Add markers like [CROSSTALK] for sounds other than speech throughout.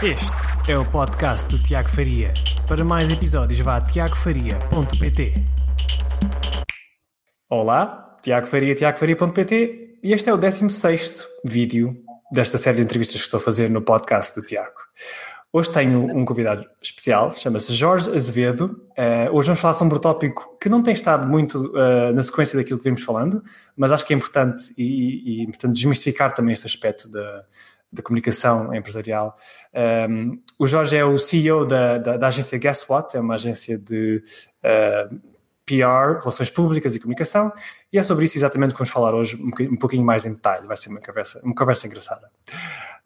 Este é o podcast do Tiago Faria. Para mais episódios, vá a tiagofaria.pt. Olá, Tiago Faria, tiagofaria.pt e este é o 16 vídeo desta série de entrevistas que estou a fazer no podcast do Tiago. Hoje tenho um convidado especial, chama-se Jorge Azevedo. Uh, hoje vamos falar sobre um tópico que não tem estado muito uh, na sequência daquilo que vimos falando, mas acho que é importante e, e importante desmistificar também este aspecto da, da comunicação empresarial. Um, o Jorge é o CEO da, da, da, agência Guess What, é uma agência de uh, PR, Relações Públicas e Comunicação, e é sobre isso exatamente que vamos falar hoje um, pouquinho mais em detalhe. Vai ser uma conversa, uma conversa engraçada.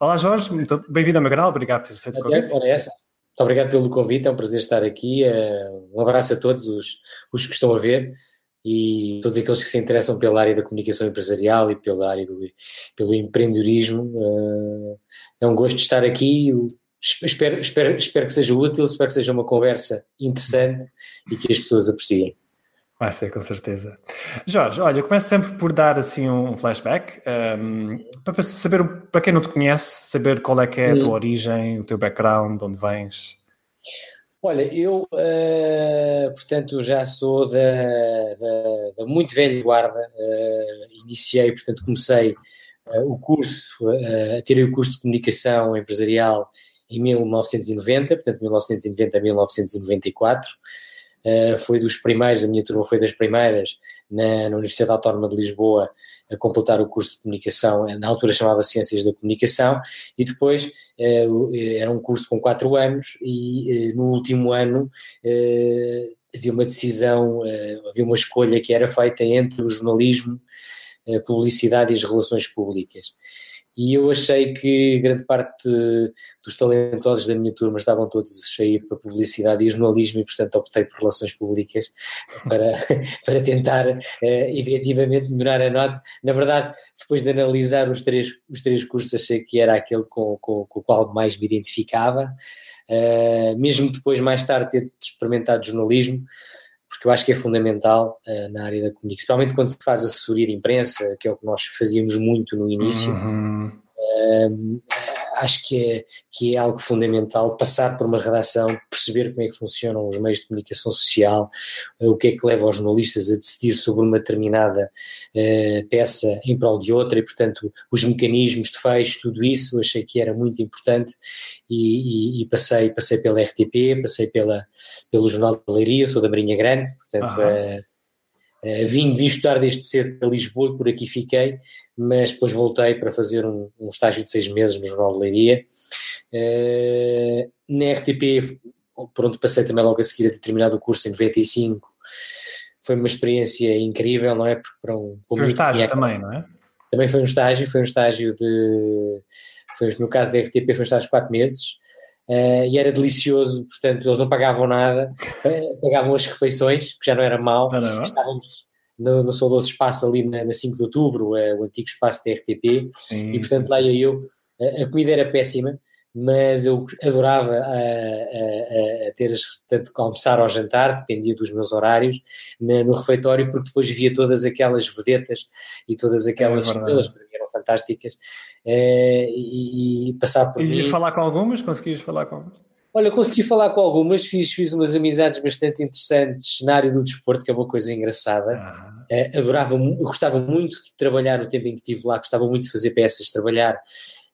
Olá Jorge, bem-vindo ao meu canal, obrigado por ter aceito o convite. Ora, essa. Muito obrigado pelo convite, é um prazer estar aqui. Eh, um abraço a todos os, os que estão a ver e todos aqueles que se interessam pela área da comunicação empresarial e pela área do pelo empreendedorismo. Uh, é um gosto de estar aqui. Espero, espero, espero que seja útil, espero que seja uma conversa interessante e que as pessoas apreciem. Vai ser, com certeza. Jorge, olha, eu começo sempre por dar assim um flashback um, ehm, para saber, para quem não te conhece, saber qual é que é a tua hum. origem, o teu background, de onde vens. Olha, eu, uh, portanto, já sou da, da, da, muito velha guarda. Uh, iniciei, portanto, comecei uh, o curso, uh, tirei o curso de comunicação empresarial em 1990, portanto, 1990 a 1994. Uh, foi dos primeiros, a minha turma foi das primeiras na, na, Universidade Autónoma de Lisboa a completar o curso de comunicação, na altura chamava Ciências da Comunicação, e depois uh, era um curso com quatro anos, e uh, no último ano havia uma decisão, havia uma escolha que era feita entre o jornalismo, a publicidade e as relações públicas e eu achei que grande parte dos talentosos da minha turma estavam todos a sair para publicidade e jornalismo e portanto optei por relações públicas [LAUGHS] para, [LAUGHS] para tentar uh, efetivamente melhorar a nota. Na verdade, depois de analisar os três, os três cursos achei que era aquele com, com, com o qual mais me identificava, uh, mesmo depois mais tarde ter experimentado jornalismo, porque eu acho que é fundamental uh, na área da comunicação, principalmente quando se faz assessoria de imprensa, que é o que nós fazíamos muito no início. Uhum. Uh, acho que é, que é algo fundamental passar por uma redação, perceber como é que funcionam os meios de comunicação social, uh, o que é que leva os jornalistas a decidir sobre uma determinada uh, peça em prol de outra e, portanto, os mecanismos de fecho, tudo isso, achei que era muito importante e, e, e passei, passei pela RTP, passei pela, pelo Jornal de Leiria, sou da Marinha Grande, portanto, uhum. Uh, vim, vim estudar desde cedo para Lisboa e por aqui fiquei, mas depois voltei para fazer um, um estágio de seis meses no Jornal de Leiria. Uh, na RTP, pronto, passei também logo a seguir a ter terminado o curso em 95. Foi uma experiência incrível, não é? Porque para um, para foi um estágio também, não é? Também foi um estágio, foi um estágio de. Foi, no caso da RTP, foi um estágio de quatro meses. Uh, e era delicioso, portanto, eles não pagavam nada, uh, [LAUGHS] pagavam as refeições, que já não era mal. Estávamos no, no saudoso espaço ali na, na 5 de outubro, uh, o antigo espaço da RTP, sim, e portanto lá ia eu. a comida era péssima, mas eu adorava a, a, a ter as, tanto almoçar ou jantar, dependia dos meus horários, na, no refeitório, porque depois via todas aquelas vedetas e todas aquelas é estrelas, para mim eram fantásticas, e, e, passar por e mim... falar com algumas? Conseguias falar com algumas? Olha, consegui falar com algumas, fiz, fiz umas amizades bastante interessantes na área do desporto, que é uma coisa engraçada. Ah. Uh, adorava, gostava muito de trabalhar no tempo em que estive lá, gostava muito de fazer peças, trabalhar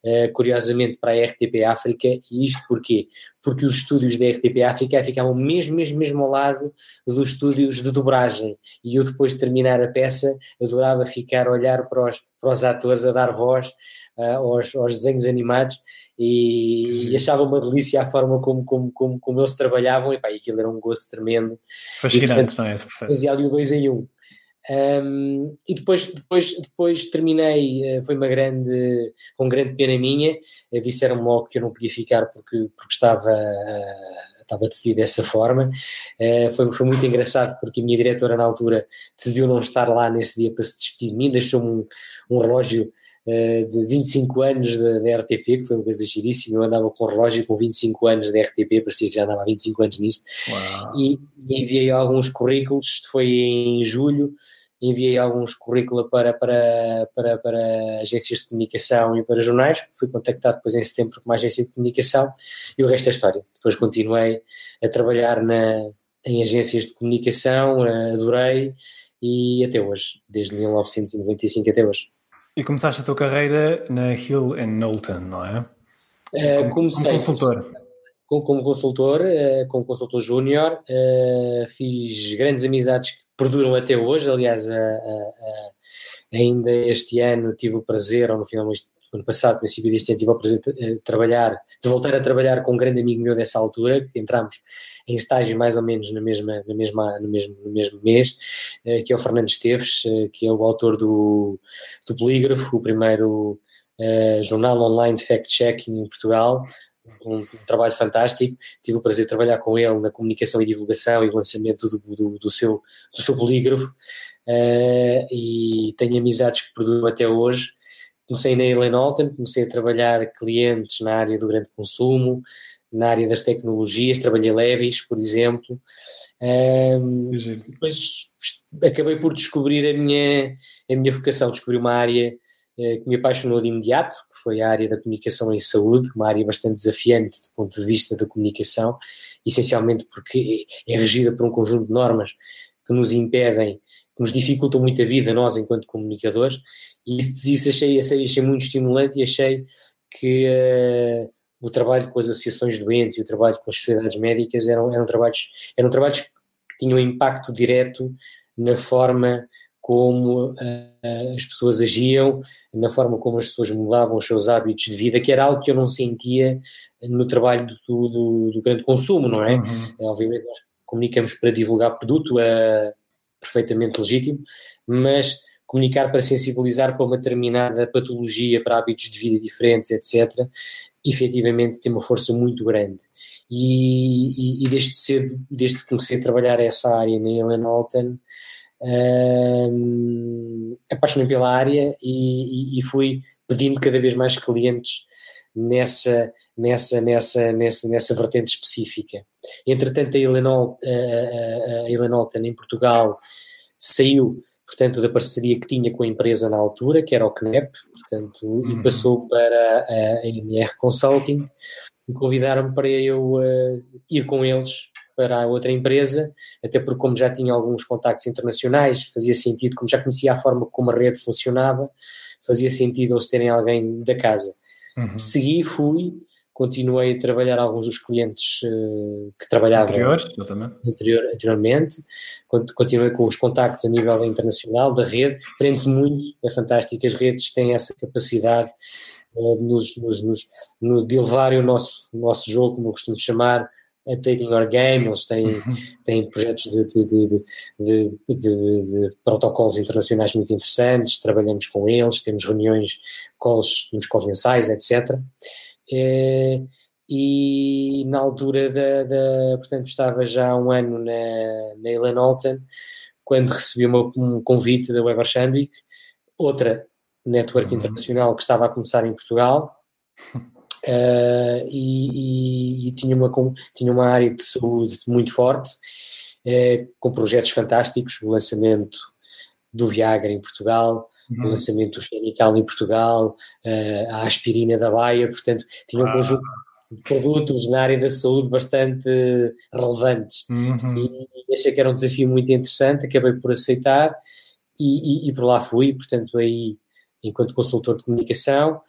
uh, curiosamente para a RTP África, e isto porquê? Porque os estúdios da RTP África ficavam mesmo, mesmo, mesmo ao lado dos estúdios de dobragem, e eu depois de terminar a peça adorava ficar a olhar para os, para os atores a dar voz uh, aos, aos, desenhos animados e, e, achava uma delícia a forma como, como, como, como eles trabalhavam e pá, aquilo era um gosto tremendo. Fascinante, e, portanto, não é esse processo? Fazia ali o dois em um. Um, e depois, depois, depois terminei, eh, foi uma grande, com grande pena minha, eh, disseram-me logo que eu não podia ficar porque, porque estava, uh, estava decidido dessa forma. Uh, foi, foi muito engraçado porque a minha diretora na altura decidiu não estar lá nesse dia para se despedir de mim, deixou-me um, um relógio de 25 anos da, da, RTP, que foi uma coisa giríssima. Eu andava com um relógio com 25 anos da RTP, parecia que já andava há 25 anos nisto. E, e enviei alguns currículos, foi em julho, enviei alguns currículos para, para, para, para agências de comunicação e para jornais, fui contactado depois em setembro por uma agência de comunicação e o resto é história. Depois continuei a trabalhar na, em agências de comunicação, adorei e até hoje, desde 1995 até hoje. E começaste a tua carreira na Hill Knowlton, não é? Uh, comecei, como consultor. Como, como consultor, como consultor júnior, fiz grandes amizades perduram até hoje. Aliás, ainda este ano tive o prazer, ou no final do ano passado, princípio deste ano, tive o prazer de trabalhar, de voltar a trabalhar com um grande amigo meu dessa altura, que entramos em estágio mais ou menos na mesma, na mesma, no, mesmo, no mesmo mês, eh, que é o Fernando Esteves, eh, que é o autor do, do Polígrafo, o primeiro uh, jornal online de fact-checking em Portugal, um, trabalho fantástico. Tive o prazer de trabalhar com ele na comunicação e divulgação e lançamento do, do, do seu, do seu polígrafo uh, e tenho amizades que perduram até hoje. Comecei na Ellen Alton, comecei a trabalhar clientes na área do grande consumo, na área das tecnologias, trabalhei leves, por exemplo. Um, depois acabei por descobrir a minha, a minha vocação, descobri uma área que me apaixonou de imediato, que foi a área da comunicação em saúde, uma área bastante desafiante do ponto de vista da comunicação, essencialmente porque é, é regida por um conjunto de normas que nos impedem, que nos dificultam muito a vida, nós enquanto comunicadores, e isso, isso achei, achei, achei muito estimulante e achei que uh, o trabalho com as associações doentes e o trabalho com as sociedades médicas eram, eram, trabalhos, eram trabalhos que tinham impacto direto na forma como uh, as pessoas agiam, na forma como as pessoas mudavam os seus hábitos de vida, que era algo que eu não sentia no trabalho do, do, do grande consumo, não é? Uhum. é? Obviamente nós comunicamos para divulgar produto, é perfeitamente legítimo, mas comunicar para sensibilizar para uma determinada patologia, para hábitos de vida diferentes, etc., efetivamente tem uma força muito grande. E, e, e desde cedo, desde que comecei a trabalhar essa área na Ellen Alton, um, apaixonei pela área e, e, fui pedindo cada vez mais clientes nessa, nessa, nessa, nessa, nessa vertente específica. Entretanto, a Ellen, Alton em Portugal saiu portanto, da parceria que tinha com a empresa na altura, que era o CNEP, portanto, uhum. e passou para a NR Consulting, e convidaram-me para eu uh, ir com eles para a outra empresa, até porque como já tinha alguns contactos internacionais, fazia sentido, como já conhecia a forma como a rede funcionava, fazia sentido eles terem alguém da casa. Uhum. Segui, fui, continuei a trabalhar alguns dos clientes uh, que trabalhavam anterior, anteriormente, continuei com os contactos a nível internacional da rede, prende-se muito, é fantástico, as redes têm essa capacidade uh, de, nos, nos, nos, no, de elevarem o nosso, o nosso jogo, como eu costumo chamar, a Taking Our Game, eles têm, uhum. têm projetos de, de, de, de, protocolos internacionais muito interessantes, trabalhamos com eles, temos reuniões, calls, temos calls mensais, etc., eh, e na altura da, da, portanto estava já há um ano na, na Ellen Alton quando recebi uma, um convite da Weber Shandwick, outra network uhum. internacional que estava a começar em Portugal [LAUGHS] uh, e, e, e, tinha, uma, tinha uma área de saúde muito forte uh, com projetos fantásticos, o lançamento do Viagra em Portugal, uhum. o lançamento do Xenical em Portugal, uh, a aspirina da Baia, portanto, tinha um ah. conjunto de produtos na área da saúde bastante relevantes. Uhum. E, achei que era um desafio muito interessante, acabei por aceitar e, e por lá fui, portanto, aí, enquanto consultor de comunicação,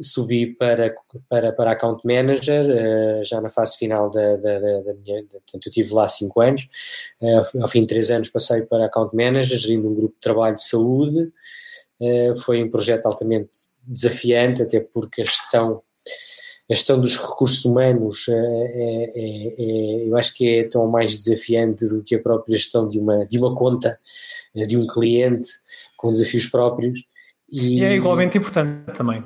subi para, para, para account manager, uh, já na fase final da, da, da, da minha. Portanto, eu tive lá cinco anos, uh, ao fim de três anos passei para account manager, gerindo um grupo de trabalho de saúde, eh, foi um projeto altamente desafiante, até porque a gestão, a gestão dos recursos humanos é, é, é, eu acho que é tão mais desafiante do que a própria gestão de uma, de uma conta, de um cliente com desafios próprios. E, e é igualmente importante também.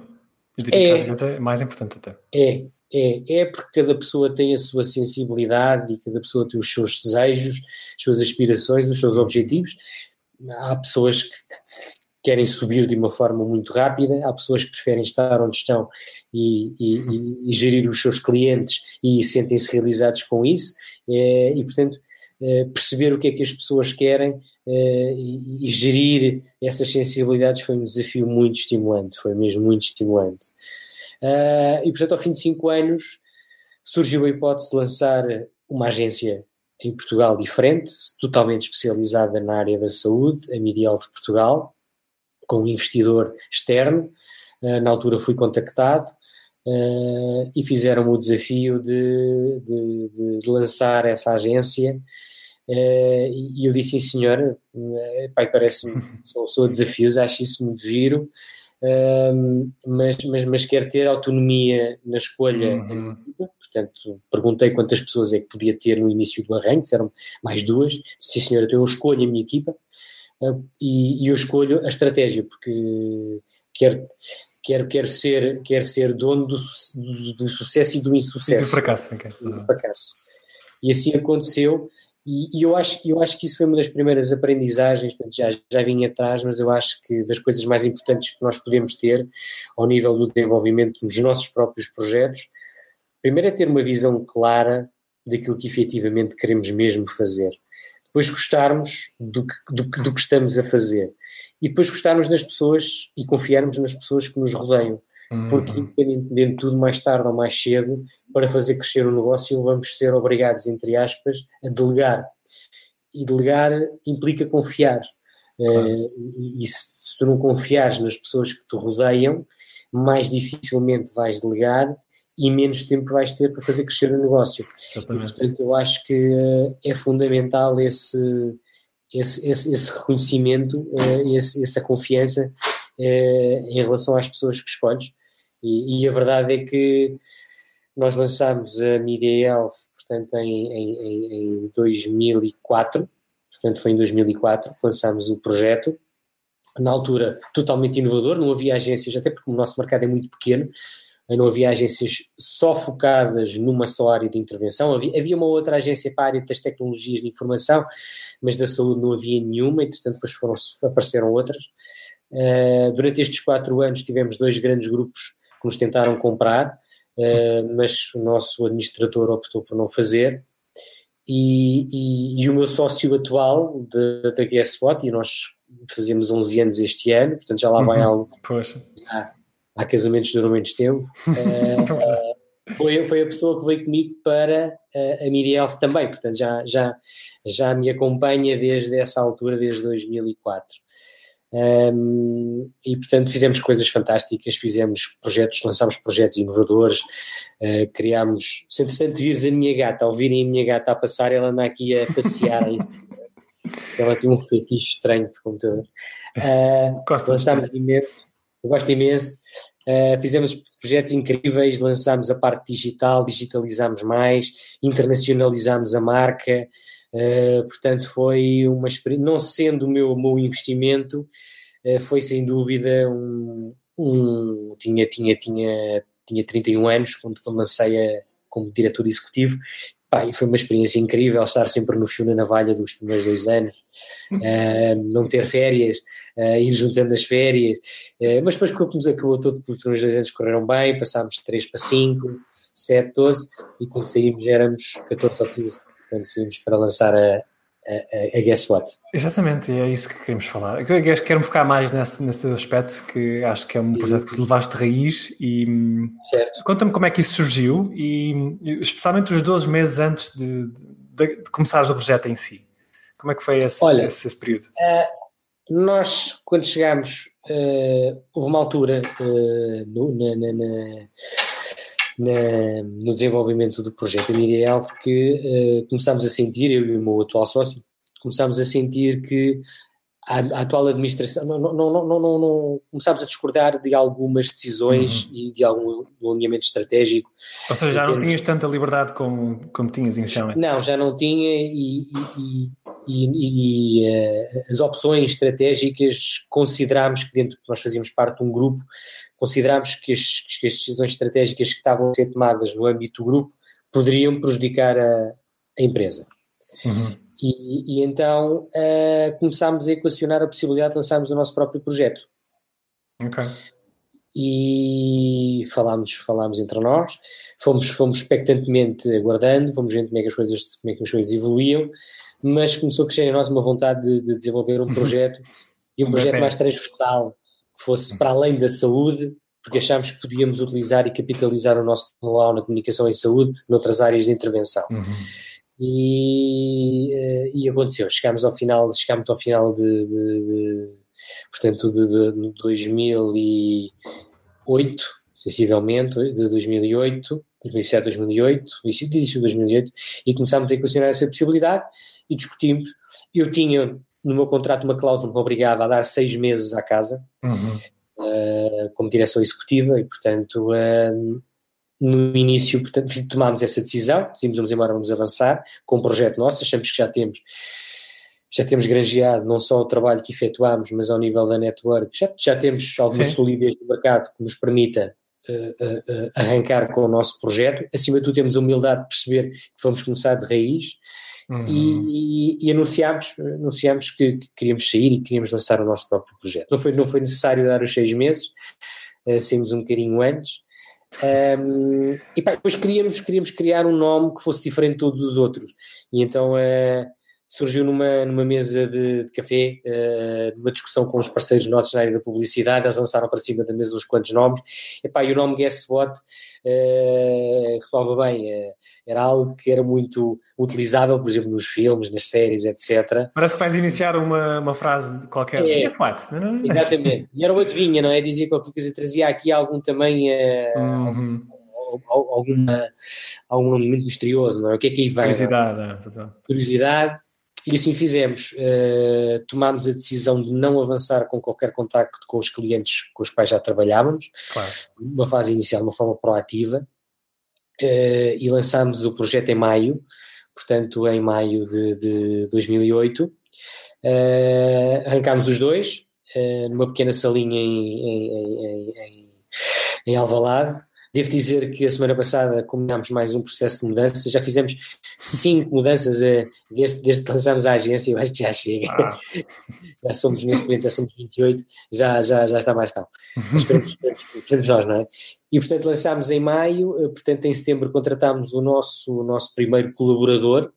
É, é mais importante até. É, é, é porque cada pessoa tem a sua sensibilidade e cada pessoa tem os seus desejos, as suas aspirações, os seus objetivos. Há pessoas que, querem subir de uma forma muito rápida, há pessoas que preferem estar onde estão e, e, e gerir os seus clientes e sentem-se realizados com isso, é, e portanto perceber o que é que as pessoas querem uh, e, e, gerir essas sensibilidades foi um desafio muito estimulante, foi mesmo muito estimulante. Uh, e portanto, ao fim de cinco anos, surgiu a hipótese de lançar uma agência em Portugal diferente, totalmente especializada na área da saúde, a Midial de Portugal, com um investidor externo. Uh, na altura fui contactado uh, e fizeram o desafio de, de, de lançar essa agência. Uh, e eu disse, sim senhor, pai, parece-me, sou, sou desafios, acho isso muito giro, mas, mas, mas quero ter autonomia na escolha uhum. Portanto, perguntei quantas pessoas é que podia ter no início do arranque, disseram mais duas. Sim, senhora, então eu escolho a minha equipa uh, e, e, eu escolho a estratégia, porque quero, quero, quero, ser, quero ser dono do, do, do sucesso e do insucesso. E do fracasso. Okay. do fracasso. E assim aconteceu. E, e, eu, acho, eu acho que isso foi uma das primeiras aprendizagens, portanto, já, já vinha atrás, mas eu acho que das coisas mais importantes que nós podemos ter ao nível do desenvolvimento dos nossos próprios projetos Primeiro é ter uma visão clara daquilo que efetivamente queremos mesmo fazer. Depois gostarmos do que, do, do que estamos a fazer. E depois gostarmos das pessoas e confiarmos nas pessoas que nos rodeiam. Uhum. Porque, independentemente de tudo, mais tarde ou mais cedo, para fazer crescer o negócio, vamos ser obrigados, entre aspas, a delegar. E delegar implica confiar. Claro. Uh, e se, se, tu não confiares nas pessoas que te rodeiam, mais dificilmente vais delegar e menos tempo vais ter para fazer crescer o negócio. E, portanto, eu acho que eh, é fundamental esse, esse, esse, esse reconhecimento, eh, esse, essa confiança eh, em relação às pessoas que escolhes. E, e a verdade é que nós lançámos a Media Health, portanto, em, em, em 2004, portanto, foi em 2004 que lançámos o projeto. Na altura, totalmente inovador, não havia agências, até porque o nosso mercado é muito pequeno, não havia agências só focadas numa só área de intervenção, havia, havia uma outra agência para a área das tecnologias de informação, mas da saúde não havia nenhuma, entretanto depois foram, apareceram outras. Uh, durante estes quatro anos tivemos dois grandes grupos que nos tentaram comprar, uh, mas o nosso administrador optou por não fazer, e, e, e o meu sócio atual da Guess What, e nós fazemos 11 anos este ano, portanto já lá vai uhum. algo... Poxa. Já, há casamentos duram menos tempo, uh, [LAUGHS] foi, foi a pessoa que veio comigo para uh, a Miriel também, portanto já, já, já me acompanha desde essa altura, desde 2004. Um, e portanto fizemos coisas fantásticas, fizemos projetos, lançámos projetos inovadores, uh, criámos, se entretanto vires a minha gata, ao virem a minha gata a passar, ela anda aqui a passear ela tem um fetiche estranho de computador. Uh, lançámos imenso, eu gosto imenso. Uh, fizemos projetos incríveis, lançámos a parte digital, digitalizámos mais, internacionalizámos a marca, uh, portanto foi uma experiência, não sendo o meu, meu investimento, uh, foi sem dúvida um, um, tinha, tinha, tinha, tinha 31 anos quando, quando lancei a, como diretor executivo Pá, e foi uma experiência incrível estar sempre no fio na navalha dos primeiros dois anos, uh, não ter férias, uh, ir juntando as férias, uh, mas depois que acabou tudo, os primeiros dois anos correram bem, passámos 3 para 5, 7, 12, e quando saímos éramos 14 ou 15, quando saímos para lançar a, a, a, Guess What. Exatamente, e é isso que queremos falar. Eu quero focar mais nesse, nesse aspecto, que acho que é um projeto que levaste de raiz e certo. conta-me como é que isso surgiu e especialmente os 12 meses antes de, de, de começares o projeto em si. Como é que foi esse, Olha, esse, esse período? Uh, nós, quando chegámos, uh, houve uma altura uh, no, na, na, na na, no desenvolvimento do projeto Media Health que uh, começámos a sentir, eu e o meu atual sócio, começámos a sentir que a, a atual administração, não, não, não, não, não, começámos a discordar de algumas decisões uhum. e de algum alinhamento estratégico. Ou seja, já não tinhas tanta liberdade como, como tinhas inicialmente? Não, já não tinha e, e, e, e uh, as opções estratégicas considerámos que dentro, nós fazíamos parte de um grupo considerámos que as, que as decisões estratégicas que estavam a ser tomadas no âmbito do grupo poderiam prejudicar a, a empresa. Uhum. E, e, então uh, começámos a equacionar a possibilidade de lançarmos o nosso próprio projeto. Ok. e falámos, falámos entre nós, fomos, fomos expectantemente aguardando, fomos vendo como é que as coisas, como é que as coisas evoluíam, mas começou a crescer em nós uma vontade de, de desenvolver um uhum. projeto e um projeto mais transversal, que fosse para além da saúde, porque achámos que podíamos utilizar e capitalizar o nosso know-how na comunicação em saúde noutras áreas de intervenção. Uhum. E, eh, e aconteceu, chegámos ao final, chegámos ao final de, de, de portanto, de, de 2008, sensivelmente, de 2008, 2007, 2008, início de 2008, e começámos a questionar essa possibilidade e discutimos. Eu tinha no meu contrato uma cláusula que me obrigava a dar seis meses à casa, uhum. uh, como direção executiva, e portanto, uh, no início, portanto, tomámos essa decisão, decidimos vamos embora, vamos avançar com o um projeto nosso, achamos que já temos já temos granjeado não só o trabalho que efetuamos, mas ao nível da network, já, já temos alguma Sim. solidez no mercado que nos permita uh, arrancar com o nosso projeto. Acima de tudo, temos a humildade de perceber que vamos começar de raiz uhum. e, e, anunciámos, anunciámos que, que, queríamos sair e queríamos lançar o nosso próprio projeto. Não foi, não foi necessário dar os seis meses, uh, saímos um bocadinho antes. Um, e pá, depois queríamos, queríamos criar um nome que fosse diferente de todos os outros. E então uh, surgiu numa, numa mesa de, de café, uh, numa discussão com os parceiros nossos na área da publicidade, eles lançaram para cima da mesa uns quantos nomes, e, pá, e o nome Guess What uh, bem, uh, era algo que era muito utilizável, por exemplo, nos filmes, nas séries, etc. Parece que vais iniciar uma, uma frase qualquer. É, Guess What? Exatamente, e era o adivinha, não é? Dizia qualquer coisa, trazia aqui algum também... Uh, uhum alguma, algum elemento misterioso, não é? O que é que aí vem? Curiosidade. É? Curiosidade. E assim fizemos. Uh, tomámos a decisão de não avançar com qualquer contacto com os clientes com os quais já trabalhávamos, claro. uma fase inicial, de uma forma proativa, uh, e lançámos o projeto em maio, portanto, em maio de, de 2008. Uh, eh, arrancámos os dois, numa pequena salinha em, em, em, em, em Alvalade, Devo dizer que a semana passada combinámos mais um processo de mudança, já fizemos cinco mudanças uh, desde, desde que lançámos a agência, eu acho que já chega. Ah. [LAUGHS] já somos, neste momento, já somos 28, já, já, já está mais calmo. Esperemos, esperemos, esperemos nós, não é? E, portanto, lançámos em maio, uh, portanto, em setembro contratámos o nosso, o nosso primeiro colaborador,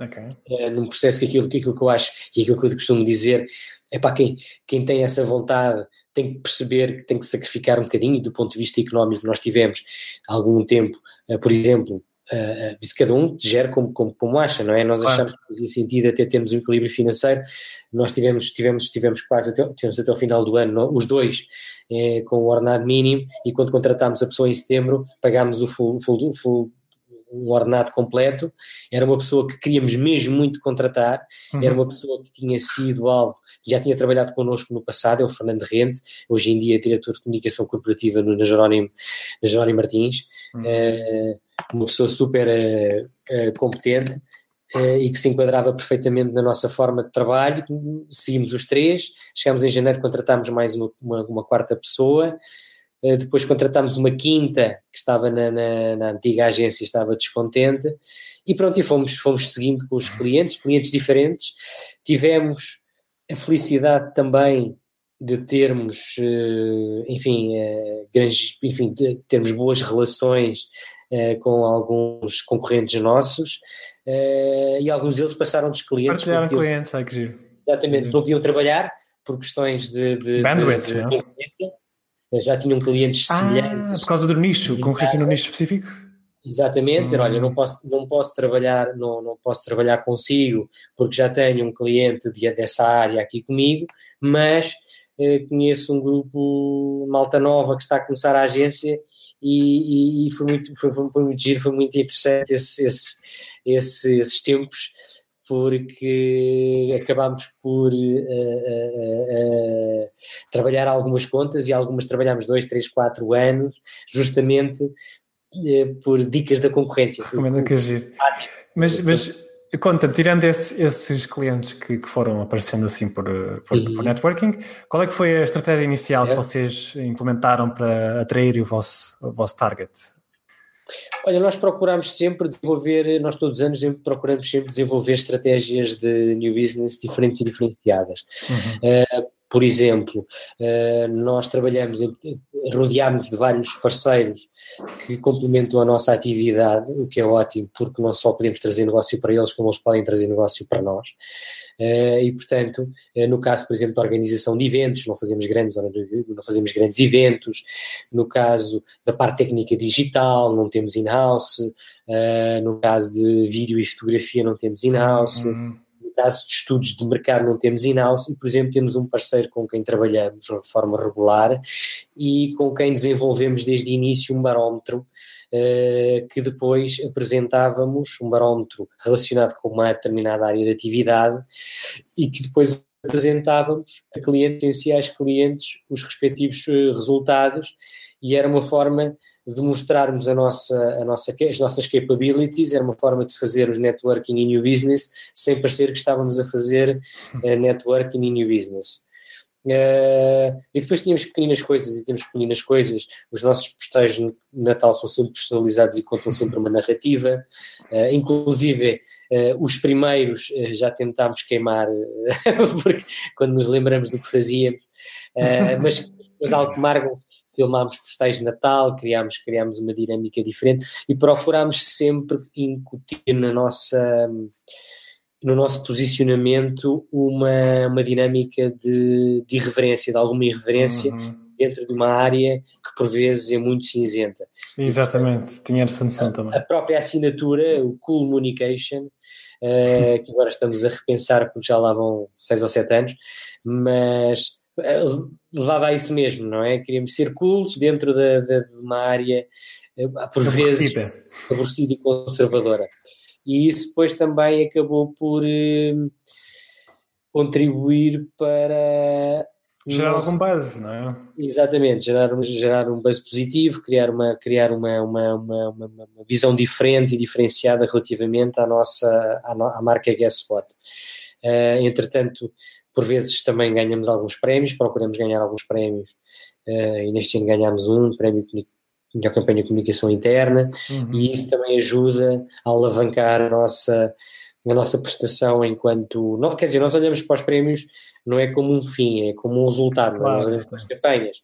Okay. Uh, num processo que aquilo, aquilo que eu acho e aquilo que eu costumo dizer é para quem, quem tem essa vontade tem que perceber que tem que sacrificar um bocadinho e do ponto de vista económico nós tivemos algum tempo, uh, por exemplo, uh, isso cada um gera como, como, como acha, não é? Nós claro. achamos que fazia sentido até termos um equilíbrio financeiro, nós tivemos, tivemos, tivemos quase até, tivemos até o final do ano, não, os dois, eh, com o ordenado mínimo, e quando contratámos a pessoa em setembro, pagámos o full, full, full um ordenado completo, era uma pessoa que queríamos mesmo muito contratar, uhum. era uma pessoa que tinha sido alvo, já tinha trabalhado connosco no passado, é o Fernando Rente, hoje em dia é diretor de comunicação corporativa no, na, Jerónimo, na Jerónimo Martins, uhum. uh, uma pessoa super uh, uh, competente, e que se enquadrava perfeitamente na nossa forma de trabalho. Seguimos os três, chegamos em janeiro, contratámos mais uma, uma, uma quarta pessoa, depois contratámos uma quinta que estava na, na, na, antiga agência, estava descontente, e pronto, e fomos, fomos seguindo com os clientes, clientes diferentes. Tivemos a felicidade também de termos, eh, enfim, eh, grandes, enfim, de termos boas relações com alguns concorrentes nossos, e alguns deles passaram dos clientes. Partilharam clientes, ai que giro. Exatamente, não podiam trabalhar por questões de, de bandwidth, de, de, já tinham clientes ah, semelhantes. Por causa do nicho, concorrência no nicho específico? Exatamente, dizer, olha, não hum. posso, não posso trabalhar, não, não posso trabalhar consigo porque já tenho um cliente de, dessa área aqui comigo, mas eh, conheço um grupo malta nova que está a começar a agência e, e, e foi, muito, foi, foi, muito giro, foi muito interessante esse, esse, esse, esses tempos porque acabámos por uh, uh, uh, trabalhar algumas contas e algumas trabalhámos dois, três, quatro anos, justamente eh, por dicas da concorrência. Recomendo que agir. Mas, mas conta-me, tirando esse, esses clientes que, que, foram aparecendo assim por, por, uhum. por, networking, qual é que foi a estratégia inicial é. que vocês implementaram para atrair o vosso, o vosso target? Olha, nós procuramos sempre desenvolver, nós todos os anos procuramos sempre desenvolver estratégias de new business diferentes e diferenciadas. Uhum. Uh, por exemplo, nós trabalhamos, rodeamos de vários parceiros que complementam a nossa atividade, o que é ótimo, porque não só podemos trazer negócio para eles, como eles podem trazer negócio para nós. E, portanto, no caso, por exemplo, da organização de eventos, não fazemos grandes, não fazemos grandes eventos. No caso da parte técnica digital, não temos in-house. No caso de vídeo e fotografia, não temos in-house. Uhum caso de estudos de mercado não temos in-house e, por exemplo, temos um parceiro com quem trabalhamos de forma regular e com quem desenvolvemos desde o início um barómetro uh, que depois apresentávamos, um barómetro relacionado com uma determinada área de atividade e que depois apresentávamos a clientes, potenciais clientes, os respectivos eh, resultados e era uma forma de mostrarmos a nossa, a nossa, as nossas capabilities, era uma forma de fazer os networking e new business sem parecer que estávamos a fazer uh, networking e new business. Uh, e depois tínhamos pequenas coisas e temos pequenas coisas. Os nossos postais de Natal são sempre personalizados e contam sempre uma narrativa. Uh, inclusive, uh, os primeiros já tentámos queimar [LAUGHS] quando nos lembramos do que fazíamos. mas, mas algo que marcam filmámos postais de Natal, criámos, criámos uma dinâmica diferente e procurámos sempre incutir na nossa, no nosso posicionamento uma, uma dinâmica de, de irreverência, de alguma irreverência uhum. dentro de uma área que por vezes é muito cinzenta. Exatamente, tinha essa noção também. A própria assinatura, o Cool Communication, uh, que agora estamos a repensar porque já lá vão seis ou sete anos, mas eh, levava a isso mesmo, não é? Queríamos ser cools dentro de, uma área, eh, por vezes, aborrecida e conservadora. E isso depois também acabou por eh, contribuir para. Gerar algum buzz, não é? Exatamente, gerar, gerar um buzz positivo, criar, uma, criar uma, uma, uma, uma, visão diferente e diferenciada relativamente à nossa à, no, à marca Guesspot. Uh, entretanto, por vezes também ganhamos alguns prémios, procuramos ganhar alguns prémios uh, e neste ano ganhámos um prémio da campanha de comunicação interna uhum. e isso também ajuda a alavancar a nossa, a nossa prestação enquanto. Não, quer dizer, nós olhamos para os prémios não é como um fim, é como um resultado, é? claro. nós olhamos para as campanhas.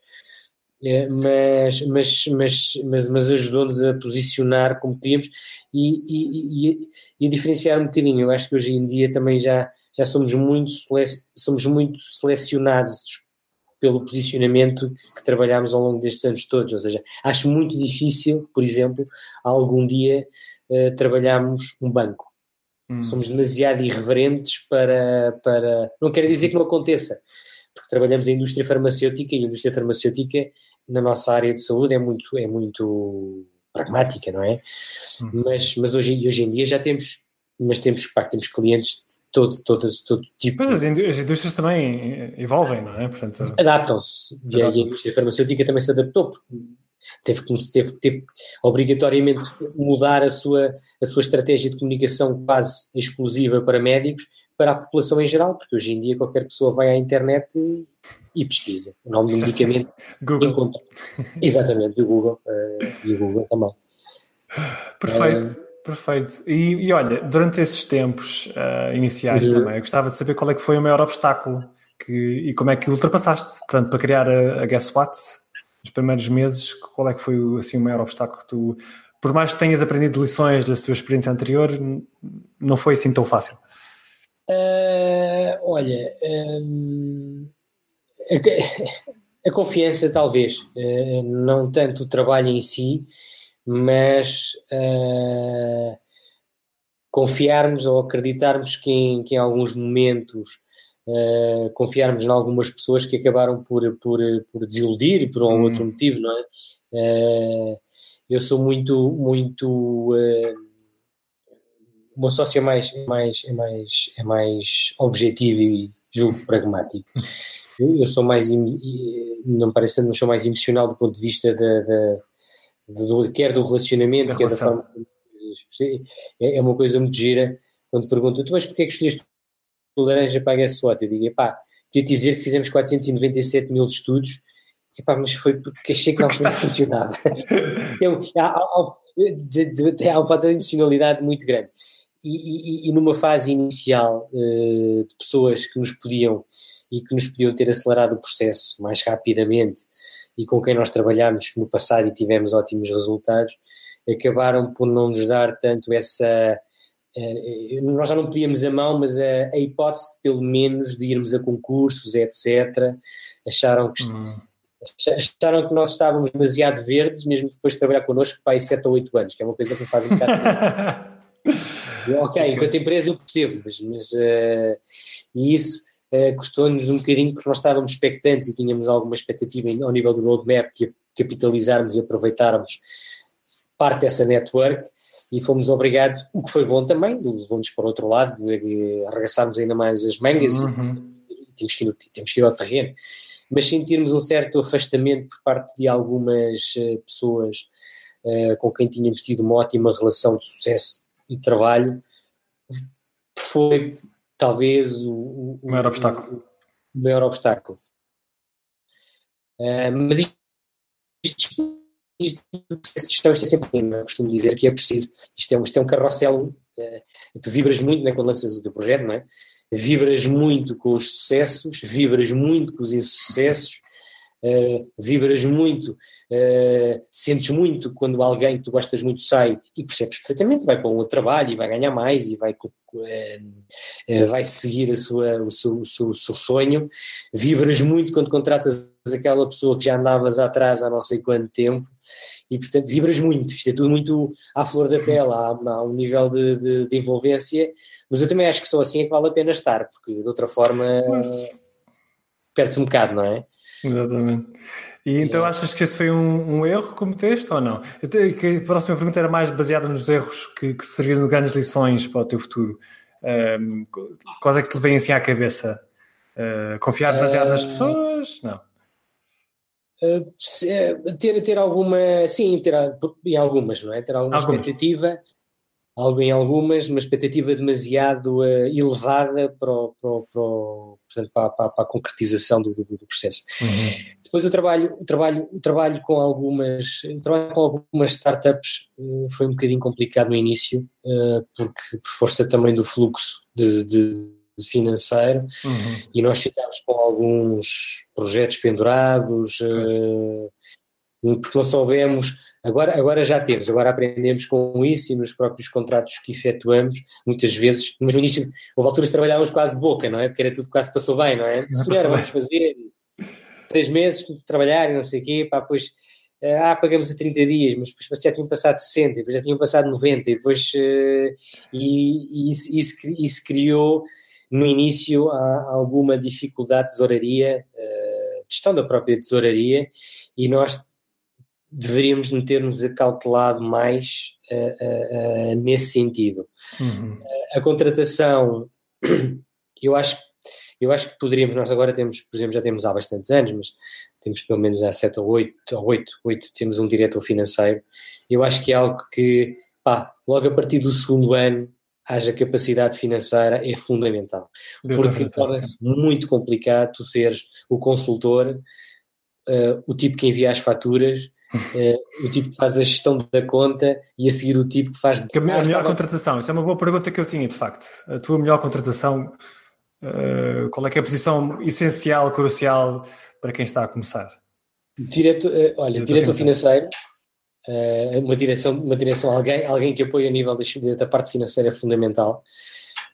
É, mas, mas, mas, mas, mas ajudou-nos a posicionar como queríamos e, e, e, e, a diferenciar um bocadinho. Eu acho que hoje em dia também já já somos muito, somos muito selecionados pelo posicionamento que, que trabalhamos ao longo destes anos todos. Ou seja, acho muito difícil, por exemplo, algum dia uh, trabalharmos um banco. Hum. Somos demasiado irreverentes para, para. Não quer dizer que não aconteça, porque trabalhamos a indústria farmacêutica e a indústria farmacêutica na nossa área de saúde é muito, é muito pragmática, não é? Hum. Mas, mas hoje, hoje em dia já temos mas temos, pá, temos clientes de todo, todas, todo tipo. Mas as, indústrias também evolvem, não é? Portanto, Adaptam-se. E, a indústria farmacêutica também se adaptou, teve que teve, teve obrigatoriamente mudar a sua, a sua estratégia de comunicação quase exclusiva para médicos para a população em geral, porque hoje em dia qualquer pessoa vai à internet e, e pesquisa o nome do medicamento. Google. Encontra. Exatamente, do Google uh, e o Google também. Perfeito. Perfeito. E, e, olha, durante esses tempos uh, iniciais uhum. também, eu gostava de saber qual é que foi o maior obstáculo que, e como é que ultrapassaste. Portanto, para criar a, a Guess What, nos primeiros meses, qual é que foi assim, o maior obstáculo que tu, por mais que tenhas aprendido lições da sua experiência anterior, não foi assim tão fácil? Uh, olha, um, a, [LAUGHS] a, confiança talvez, uh, não tanto o trabalho em si, mas uh, confiarmos ou acreditarmos que em, que em alguns momentos uh, confiarmos em algumas pessoas que acabaram por, por, por desiludir por um hum. outro motivo, não é? Uh, eu sou muito, muito uma sócia mais, mais, é mais, é mais objetivo e julgo pragmático. [LAUGHS] Eu, sou mais, não parece, não sou mais emocional do ponto de vista da, da do, quer do relacionamento, da quer da forma é, é uma coisa muito gira quando perguntam, tu mas porquê é que escolheste o laranja para a What? Eu digo, pá, podia dizer que fizemos 497 mil estudos, epá, mas foi porque achei que não funcionava. [LAUGHS] então, há, há, há um fator de emocionalidade muito grande. E, e, e numa fase inicial uh, de pessoas que nos podiam e que nos podiam ter acelerado o processo mais rapidamente e com quem nós trabalhámos no passado e tivemos ótimos resultados, acabaram por não nos dar tanto essa. Eh, nós já não pedíamos a mão, mas a, a hipótese de, pelo menos, de irmos a concursos, etc. Acharam que. Hum. Acharam que nós estávamos demasiado verdes, mesmo depois de trabalhar connosco, para aí 7 ou 8 anos, que é uma coisa que me faz um bocado. [LAUGHS] ok, enquanto empresa eu percebo, mas, mas uh, isso uh, custou-nos um bocadinho porque nós estávamos expectantes e tínhamos alguma expectativa ao nível do roadmap que capitalizarmos e aproveitarmos parte dessa network e fomos obrigados, o que foi bom também, levou-nos para o outro lado, arregaçámos ainda mais as mangas uhum. e, temos que, ir, temos que ir ao terreno. Mas sentirmos um certo afastamento por parte de algumas uh, pessoas uh, com quem tínhamos tido uma ótima relação de sucesso e trabalho, foi talvez o, o, o maior obstáculo. O maior obstáculo. Uh, mas isto isto gestão isto é sempre eu costumo dizer que é preciso, isto é, isto é um carrossel, é, tu vibras muito né, quando lanças o teu projeto, não é? Vibras muito com os sucessos, vibras muito com os insucessos, uh, vibras muito, uh, sentes muito quando alguém que tu gostas muito sai e percebes perfeitamente, vai para um outro trabalho e vai ganhar mais e vai, uh, vai seguir a sua, o, seu, o, seu, o seu sonho, vibras muito quando contratas aquela pessoa que já andavas atrás há não sei quanto tempo e portanto vibras muito, isto é tudo muito à flor da pele, há, há um nível de, de, de, envolvência, mas eu também acho que só assim é que vale a pena estar, porque de outra forma perde-se um bocado, não é? Exatamente. E então é. achas que esse foi um, um erro que cometeste ou não? a próxima pergunta era mais baseada nos erros que, que serviram de grandes lições para o teu futuro. Um, quais é que te vêm assim à cabeça? Uh, confiar demasiado uh, nas pessoas? Não. Uh, ter, ter alguma, sim, ter em algumas, não é? Ter alguma algumas. expectativa, algo em algumas, uma expectativa demasiado uh, elevada para, o, para, o, para, o, portanto, para, para, para, a concretização do, do, do processo. Uhum. Depois o trabalho, o trabalho, o trabalho com algumas, trabalho com algumas startups uh, foi um bocadinho complicado no início, porque por força também do fluxo de, de financeiro uhum. e nós ficámos com alguns projetos pendurados uh, porque não soubemos agora, agora já temos, agora aprendemos com isso e nos próprios contratos que efetuamos muitas vezes, mas no início houve alturas que trabalhávamos quase de boca, não é? Porque era tudo quase passou bem, não é? Se mulher, vamos fazer três meses trabalhar e não sei o quê, pá, depois ah, pagamos a 30 dias, mas depois já tinham passado 60, depois já tinham passado 90, e depois uh, e, e isso, isso, isso criou no início alguma dificuldade de tesouraria, uh, gestão da própria tesouraria, e nós deveríamos ter-nos acautelado mais uh, uh, nesse sentido. Uhum. a contratação, eu acho, eu acho que poderíamos, nós agora temos, por exemplo, já temos há bastantes anos, mas temos pelo menos há 7 ou 8, ou 8, 8 temos um diretor financeiro, eu acho que é algo que, pá, logo a partir do segundo ano, haja capacidade financeira é fundamental. Porque torna-se muito complicado tu seres o consultor, uh, o tipo que envia as faturas, o tipo que faz a gestão da conta e a seguir o tipo que faz. a melhor estava... contratação, isso é uma boa pergunta que eu tinha, de facto. A tua melhor contratação, uh, qual é que é a posição essencial, crucial para quem está a começar? Direto, olha, diretor, diretor financeiro, Uh, uma direção, uma direção alguém, alguém que apoie a nível da, da parte financeira é fundamental.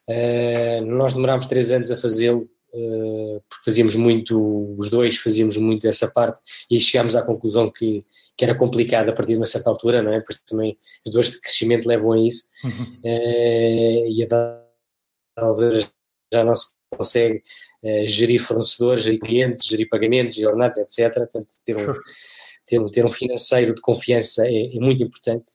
Uh, nós demorámos três anos a fazê-lo, uh, porque fazíamos muito, os dois fazíamos muito essa parte, e chegámos à conclusão que, que era complicado a partir de uma certa altura, não é? Porque também as dores de crescimento levam a isso, uhum. e a altura já não se consegue gerir fornecedores, gerir clientes, gerir pagamentos, gerir ordenados, etc. Portanto, ter um ter, ter um financeiro de confiança é, é muito importante.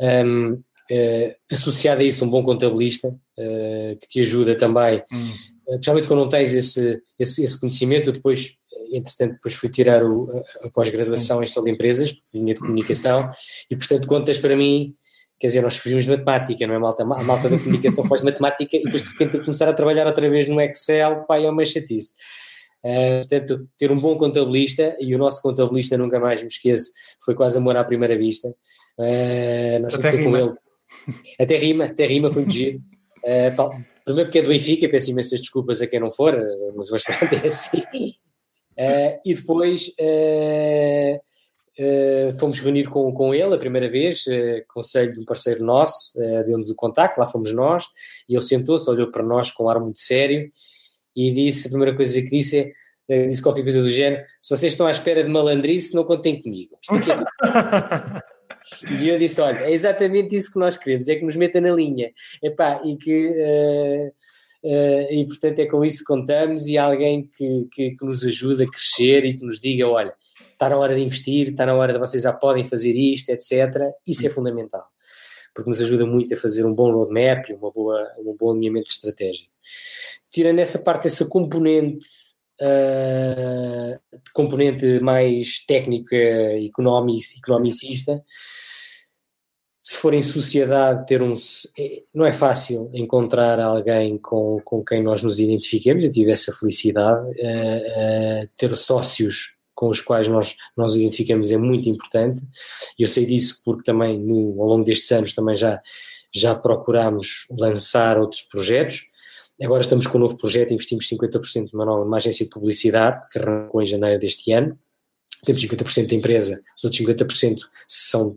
Um, uh, eh, associado a isso, um bom contabilista uh, que te ajuda também, hum. uh, especialmente quando não tens esse, esse, esse, conhecimento. Depois, entretanto, depois fui tirar o, a, a pós-graduação em gestão de empresas, porque vinha de comunicação, e portanto, contas para mim. Quer dizer, nós fugimos de matemática, não é, malta? A malta da comunicação faz matemática e depois de repente começar a trabalhar outra vez no Excel, pai, é uma chatice. Uh, portanto, ter um bom contabilista, e o nosso contabilista, nunca mais me esqueço, foi quase amor à primeira vista. Uh, nós fomos com ele. Até rima, até rima, foi giro. Uh, primeiro porque é do Benfica, peço imensas desculpas a quem não for, mas hoje pronto, [LAUGHS] é assim. Uh, e depois uh, fomos reunir com, com ele a primeira vez, conselho de um parceiro nosso, deu-nos o contacto, lá fomos nós, e ele sentou-se, olhou para nós com um ar muito sério e disse, a primeira coisa que disse é, disse qualquer coisa do género, se vocês estão à espera de malandrice, não contem comigo. É... [LAUGHS] E eu disse: olha, é exatamente isso que nós queremos, é que nos meta na linha. Epá, e que. Uh, e portanto é com isso que contamos e alguém que, que, que, nos ajude a crescer e que nos diga: olha, está na hora de investir, está na hora de vocês já podem fazer isto, etc. Isso é fundamental, porque nos ajuda muito a fazer um bom roadmap e uma boa, um bom alinhamento estratégico. Tirando essa parte, essa componente uh, componente mais técnica, economicista, se for em sociedade ter um é, não é fácil encontrar alguém com, com quem nós nos identifiquemos, eu tive essa felicidade, uh, uh, ter sócios com os quais nós nós identificamos é muito importante, eu sei disso porque também no, ao longo destes anos também já, já procuramos lançar outros projetos, Agora estamos com um novo projeto, investimos 50% numa nova numa agência de publicidade, que arrancou em janeiro deste ano. Temos 50% da empresa, os outros 50% são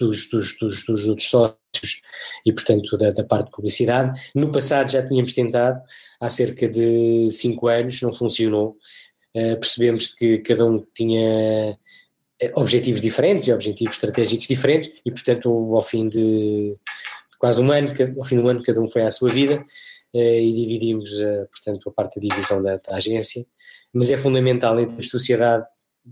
dos, dos, dos, dos outros sócios e, portanto, da, da, parte de publicidade. No passado já tínhamos tentado, há cerca de 5 anos, não funcionou. Uh, percebemos que cada um tinha eh, objetivos diferentes e objetivos estratégicos diferentes e, portanto, ao fim de quase um ano, ao fim do ano, cada um foi à sua vida eh, e dividimos, portanto, a parte da divisão da, da agência, mas é fundamental a sociedade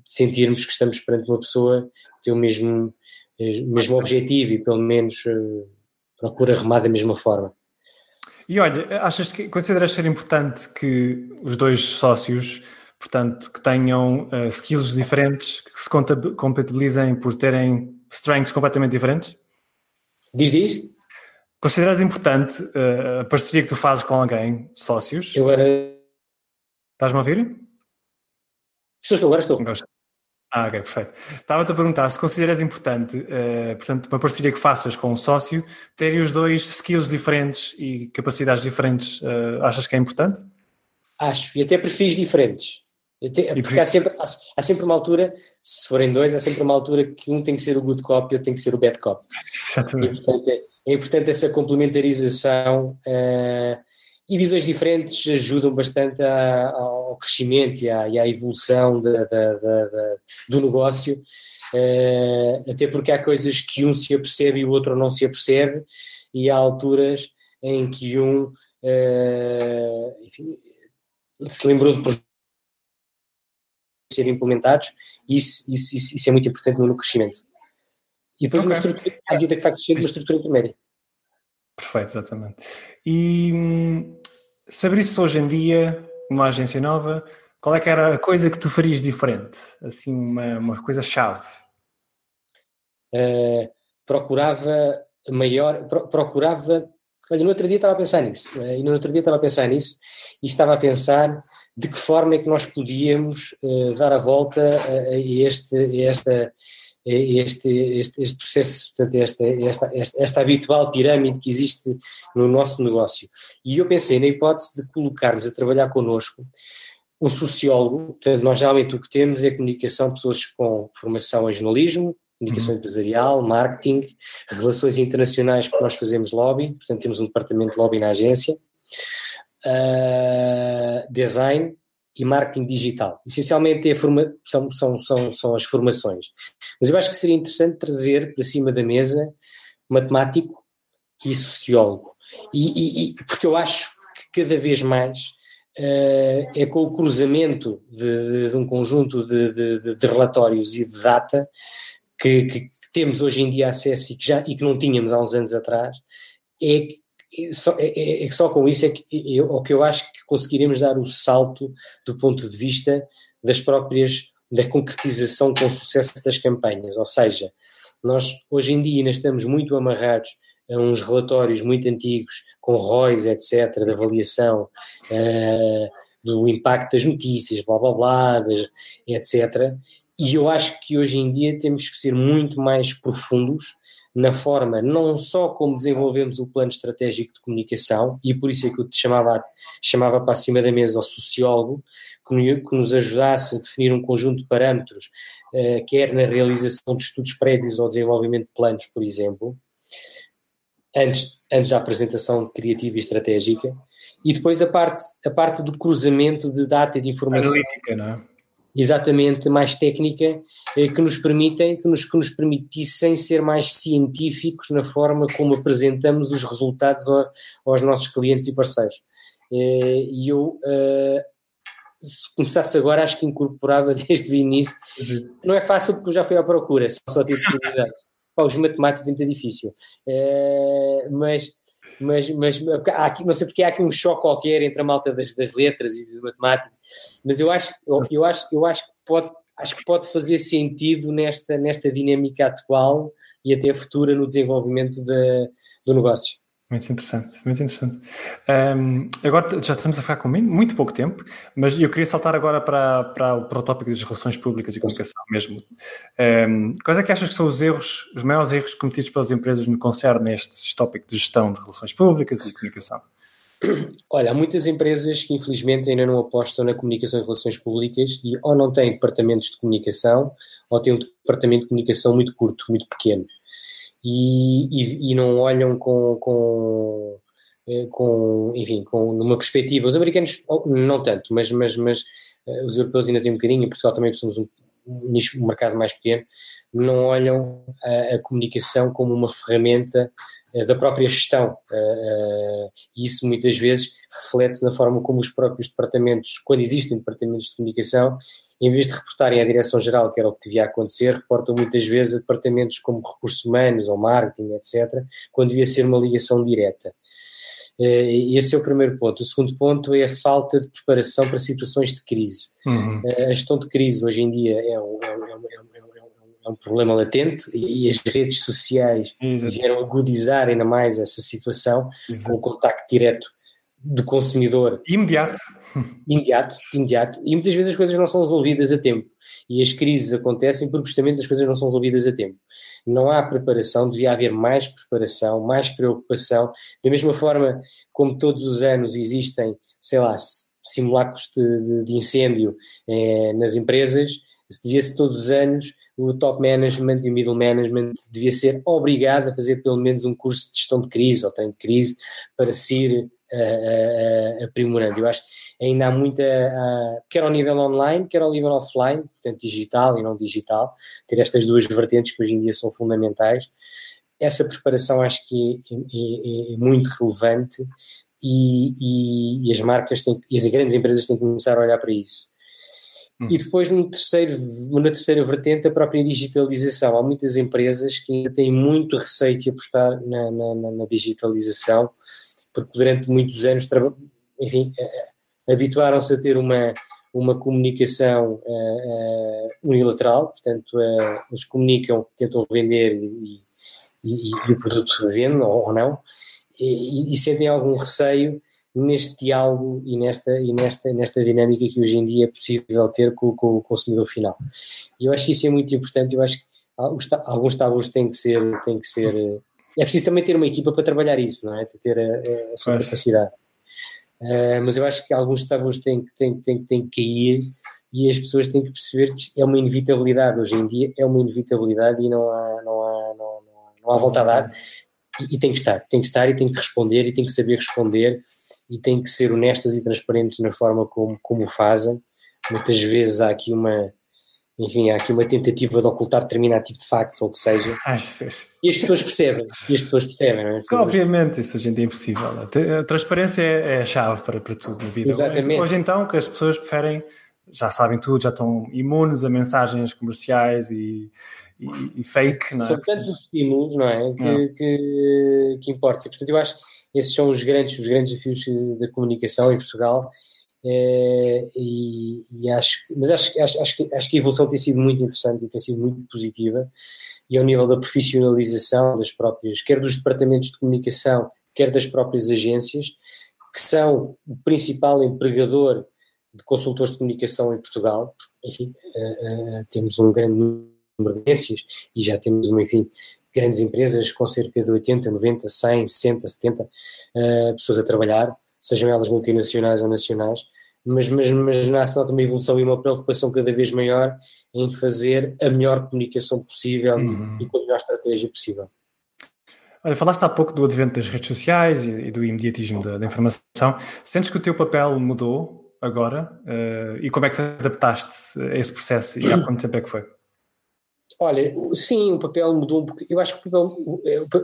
sentirmos que estamos perante uma pessoa que tem o mesmo, o mesmo objetivo e pelo menos procura remar da mesma forma. E olha, achas que consideras ser importante que os dois sócios, portanto, que tenham uh, skills diferentes, que se compatibilizem por terem strengths completamente diferentes? Diz, diz? Consideras importante uh, a parceria que tu fazes com alguém, sócios? Eu era. Estás-me a ouvir? Estou, agora estou. Ah, ok, perfeito. Estava-te a perguntar se consideras importante, uh, portanto, uma parceria que faças com um sócio, terem os dois skills diferentes e capacidades diferentes, uh, achas que é importante? Acho, e até perfis diferentes. Até, porque há sempre, há, há, sempre uma altura, se forem dois, há sempre uma altura que um tem que ser o good cop e outro tem que ser o bad cop. [LAUGHS] Exatamente. E, portanto, é, é importante essa complementarização uh, e visões diferentes ajudam bastante a, ao crescimento e à, e à evolução de, de, de, do negócio, uh, até porque há coisas que um se apercebe e o outro não se apercebe, e há alturas em que um uh, enfim, se lembrou de ser implementados, e isso, isso, isso, isso é muito importante no crescimento. E depois okay. uma estrutura, à medida que vai crescendo, uma estrutura intermédia. Perfeito, exatamente. E hum, se abrisse hoje em dia uma agência nova, qual é que era a coisa que tu farias diferente? Assim, uma, uma coisa chave? Uh, procurava maior, pro, procurava. Olha, no outro dia estava a pensar nisso, uh, e no outro dia estava a pensar nisso, e estava a pensar de que forma é que nós podíamos uh, dar a volta a, a este, a esta este, este, este processo, portanto, esta, esta, esta, esta, habitual pirâmide que existe no nosso negócio. E eu pensei na hipótese de colocarmos a trabalhar connosco um sociólogo, portanto, nós geralmente o que temos é comunicação, pessoas com formação em jornalismo, comunicação uhum. empresarial, marketing, relações internacionais, porque nós fazemos lobby, portanto temos um departamento de lobby na agência, uh, design, e marketing digital. Essencialmente é forma, são, são, são, são as formações. Mas eu acho que seria interessante trazer para cima da mesa matemático e sociólogo. E, e, porque eu acho que cada vez mais uh, é com o cruzamento de, de, de um conjunto de, de, relatórios e de data que, que, temos hoje em dia acesso e que, já, e que não tínhamos há uns anos atrás, é só, é, é, é, só com isso é que eu, o que eu acho que conseguiremos dar o salto do ponto de vista das próprias da concretização com sucesso das campanhas, ou seja, nós hoje em dia ainda estamos muito amarrados a uns relatórios muito antigos com ROIs, etc, de avaliação uh, do impacto das notícias, blá blá blá, das, etc. E eu acho que hoje em dia temos que ser muito mais profundos na forma, não só como desenvolvemos o plano estratégico de comunicação, e por isso é que eu te chamava, chamava para cima da mesa o sociólogo, que, nos ajudasse a definir um conjunto de parâmetros, uh, quer na realização de estudos prévios ao desenvolvimento de planos, por exemplo, antes, antes da apresentação criativa e estratégica, e depois a parte, a parte do cruzamento de data e de informação. Analítica, não é? Exatamente, mais técnica, eh, que nos permitem, que nos, que nos permitissem ser mais científicos na forma como apresentamos os resultados aos nossos clientes e parceiros. Eh, e eu, eh, se começasse agora, acho que incorporava [LAUGHS] desde o início. Não é fácil porque eu já fui à procura, só, só tive curiosidades. [LAUGHS] Para os matemáticos é muito difícil. Mas mas, mas há aqui, não sei porque há aqui um choque qualquer entre a malta das, das letras e da matemática, mas eu acho, eu, eu, acho, eu acho, que pode, acho que pode fazer sentido nesta, nesta dinâmica atual e até futura no desenvolvimento de, do negócio. Muito interessante, muito interessante. Um, agora já estamos a ficar com muito pouco tempo, mas eu queria saltar agora para, para, para o tópico das relações públicas e comunicação mesmo. Um, quais é que achas que são os erros, os maiores erros cometidos pelas empresas no concerne este tópico de gestão de relações públicas e comunicação? Olha, há muitas empresas que infelizmente ainda não apostam na comunicação e relações públicas e ou não têm departamentos de comunicação ou têm um departamento de comunicação muito curto, muito pequeno e, e, e não olham com, com, eh, com, enfim, com numa perspectiva. Os americanos não tanto, mas, mas, mas uh, os europeus ainda têm um bocadinho, em Portugal também somos um, um mercado mais pequeno, não olham a, a comunicação como uma ferramenta uh, da própria gestão. E isso muitas vezes reflete-se na forma como os próprios departamentos, quando existem departamentos de comunicação, em vez de reportarem à direção-geral, que era o que devia acontecer, reportam muitas vezes a departamentos como recursos humanos ou marketing, etc., quando devia ser uma ligação direta. Esse é o primeiro ponto. O segundo ponto é a falta de preparação para situações de crise. Uhum. A gestão de crise hoje em dia é um, é um, é um, é um problema latente e as redes sociais Exato. vieram agudizar ainda mais essa situação Exato. com o contacto direto do consumidor. Imediato. Imediato, imediato. E muitas vezes as coisas não são resolvidas a tempo. E as crises acontecem porque justamente as coisas não são resolvidas a tempo. Não há preparação, devia haver mais preparação, mais preocupação. Da mesma forma como todos os anos existem, sei lá, simulacros de, de, de incêndio eh, nas empresas, devia-se todos os anos o top management e o middle management devia ser obrigado a fazer pelo menos um curso de gestão de crise ou treino de crise para se ir uh, uh, aprimorando. Eu acho que ainda há muita, uh, quer ao nível online, quer ao nível offline, portanto digital e não digital, ter estas duas vertentes que hoje em dia são fundamentais. Essa preparação acho que é, é, é muito relevante e, e, e, as marcas têm, e as grandes empresas têm que começar a olhar para isso. E depois, no terceiro, na terceira vertente, a própria digitalização. Há muitas empresas que ainda têm muito receio de apostar na, na, na digitalização, porque durante muitos anos, enfim, habituaram-se a ter uma, uma comunicação uh, uh, unilateral, portanto, uh, eles comunicam, tentam vender e, e, e o produto se vende ou, ou não, e, e, sentem algum receio neste diálogo e nesta, e nesta, nesta dinâmica que hoje em dia é possível ter com, com o consumidor final. E eu acho que isso é muito importante, eu acho que alguns tabus têm que ser, têm que ser, é preciso também ter uma equipa para trabalhar isso, não é? Ter essa pois. capacidade. Uh, mas eu acho que alguns tabus têm que, têm, têm, têm que cair e as pessoas têm que perceber que é uma inevitabilidade hoje em dia, é uma inevitabilidade e não há, não há, não, não, há volta a dar e, e tem que estar, tem que estar e tem que responder e tem que saber responder e têm que ser honestas e transparentes na forma como, como fazem. Muitas vezes há aqui uma, enfim, há aqui uma tentativa de ocultar determinado tipo de factos ou o que seja. E as pessoas percebem, e as pessoas percebem, não é? Pessoas Obviamente, isso a gente é impossível. A transparência é, é a chave para, para tudo na vida. Exatamente. Hoje então, que as pessoas preferem, já sabem tudo, já estão imunes a mensagens comerciais e, e, e fake, não é? São tantos estímulos, não é? Que, não. que, que importa. Portanto, eu acho esses são os grandes, os grandes desafios da comunicação em Portugal. É, e, e, acho, mas acho, acho, acho, que, acho que a evolução tem sido muito interessante e tem sido muito positiva e ao nível da profissionalização das próprias, quer dos departamentos de comunicação, quer das próprias agências, que são o principal empregador de consultores de comunicação em Portugal. Enfim, uh, uh, temos um grande número de agências e já temos, enfim, grandes empresas com cerca de 80, 90, 100, 60, 70 uh, pessoas a trabalhar, sejam elas multinacionais ou nacionais, mas, mas, mas nasce uma evolução e uma preocupação cada vez maior em fazer a melhor comunicação possível uhum. e, com a melhor estratégia possível. Olha, falaste há pouco do advento das redes sociais e, e do imediatismo da, da, informação. Sentes que o teu papel mudou agora? Uh, e como é que te adaptaste a esse processo e há quanto tempo é que foi? Olha, sim, o papel mudou um pouco. Eu acho que o papel, o,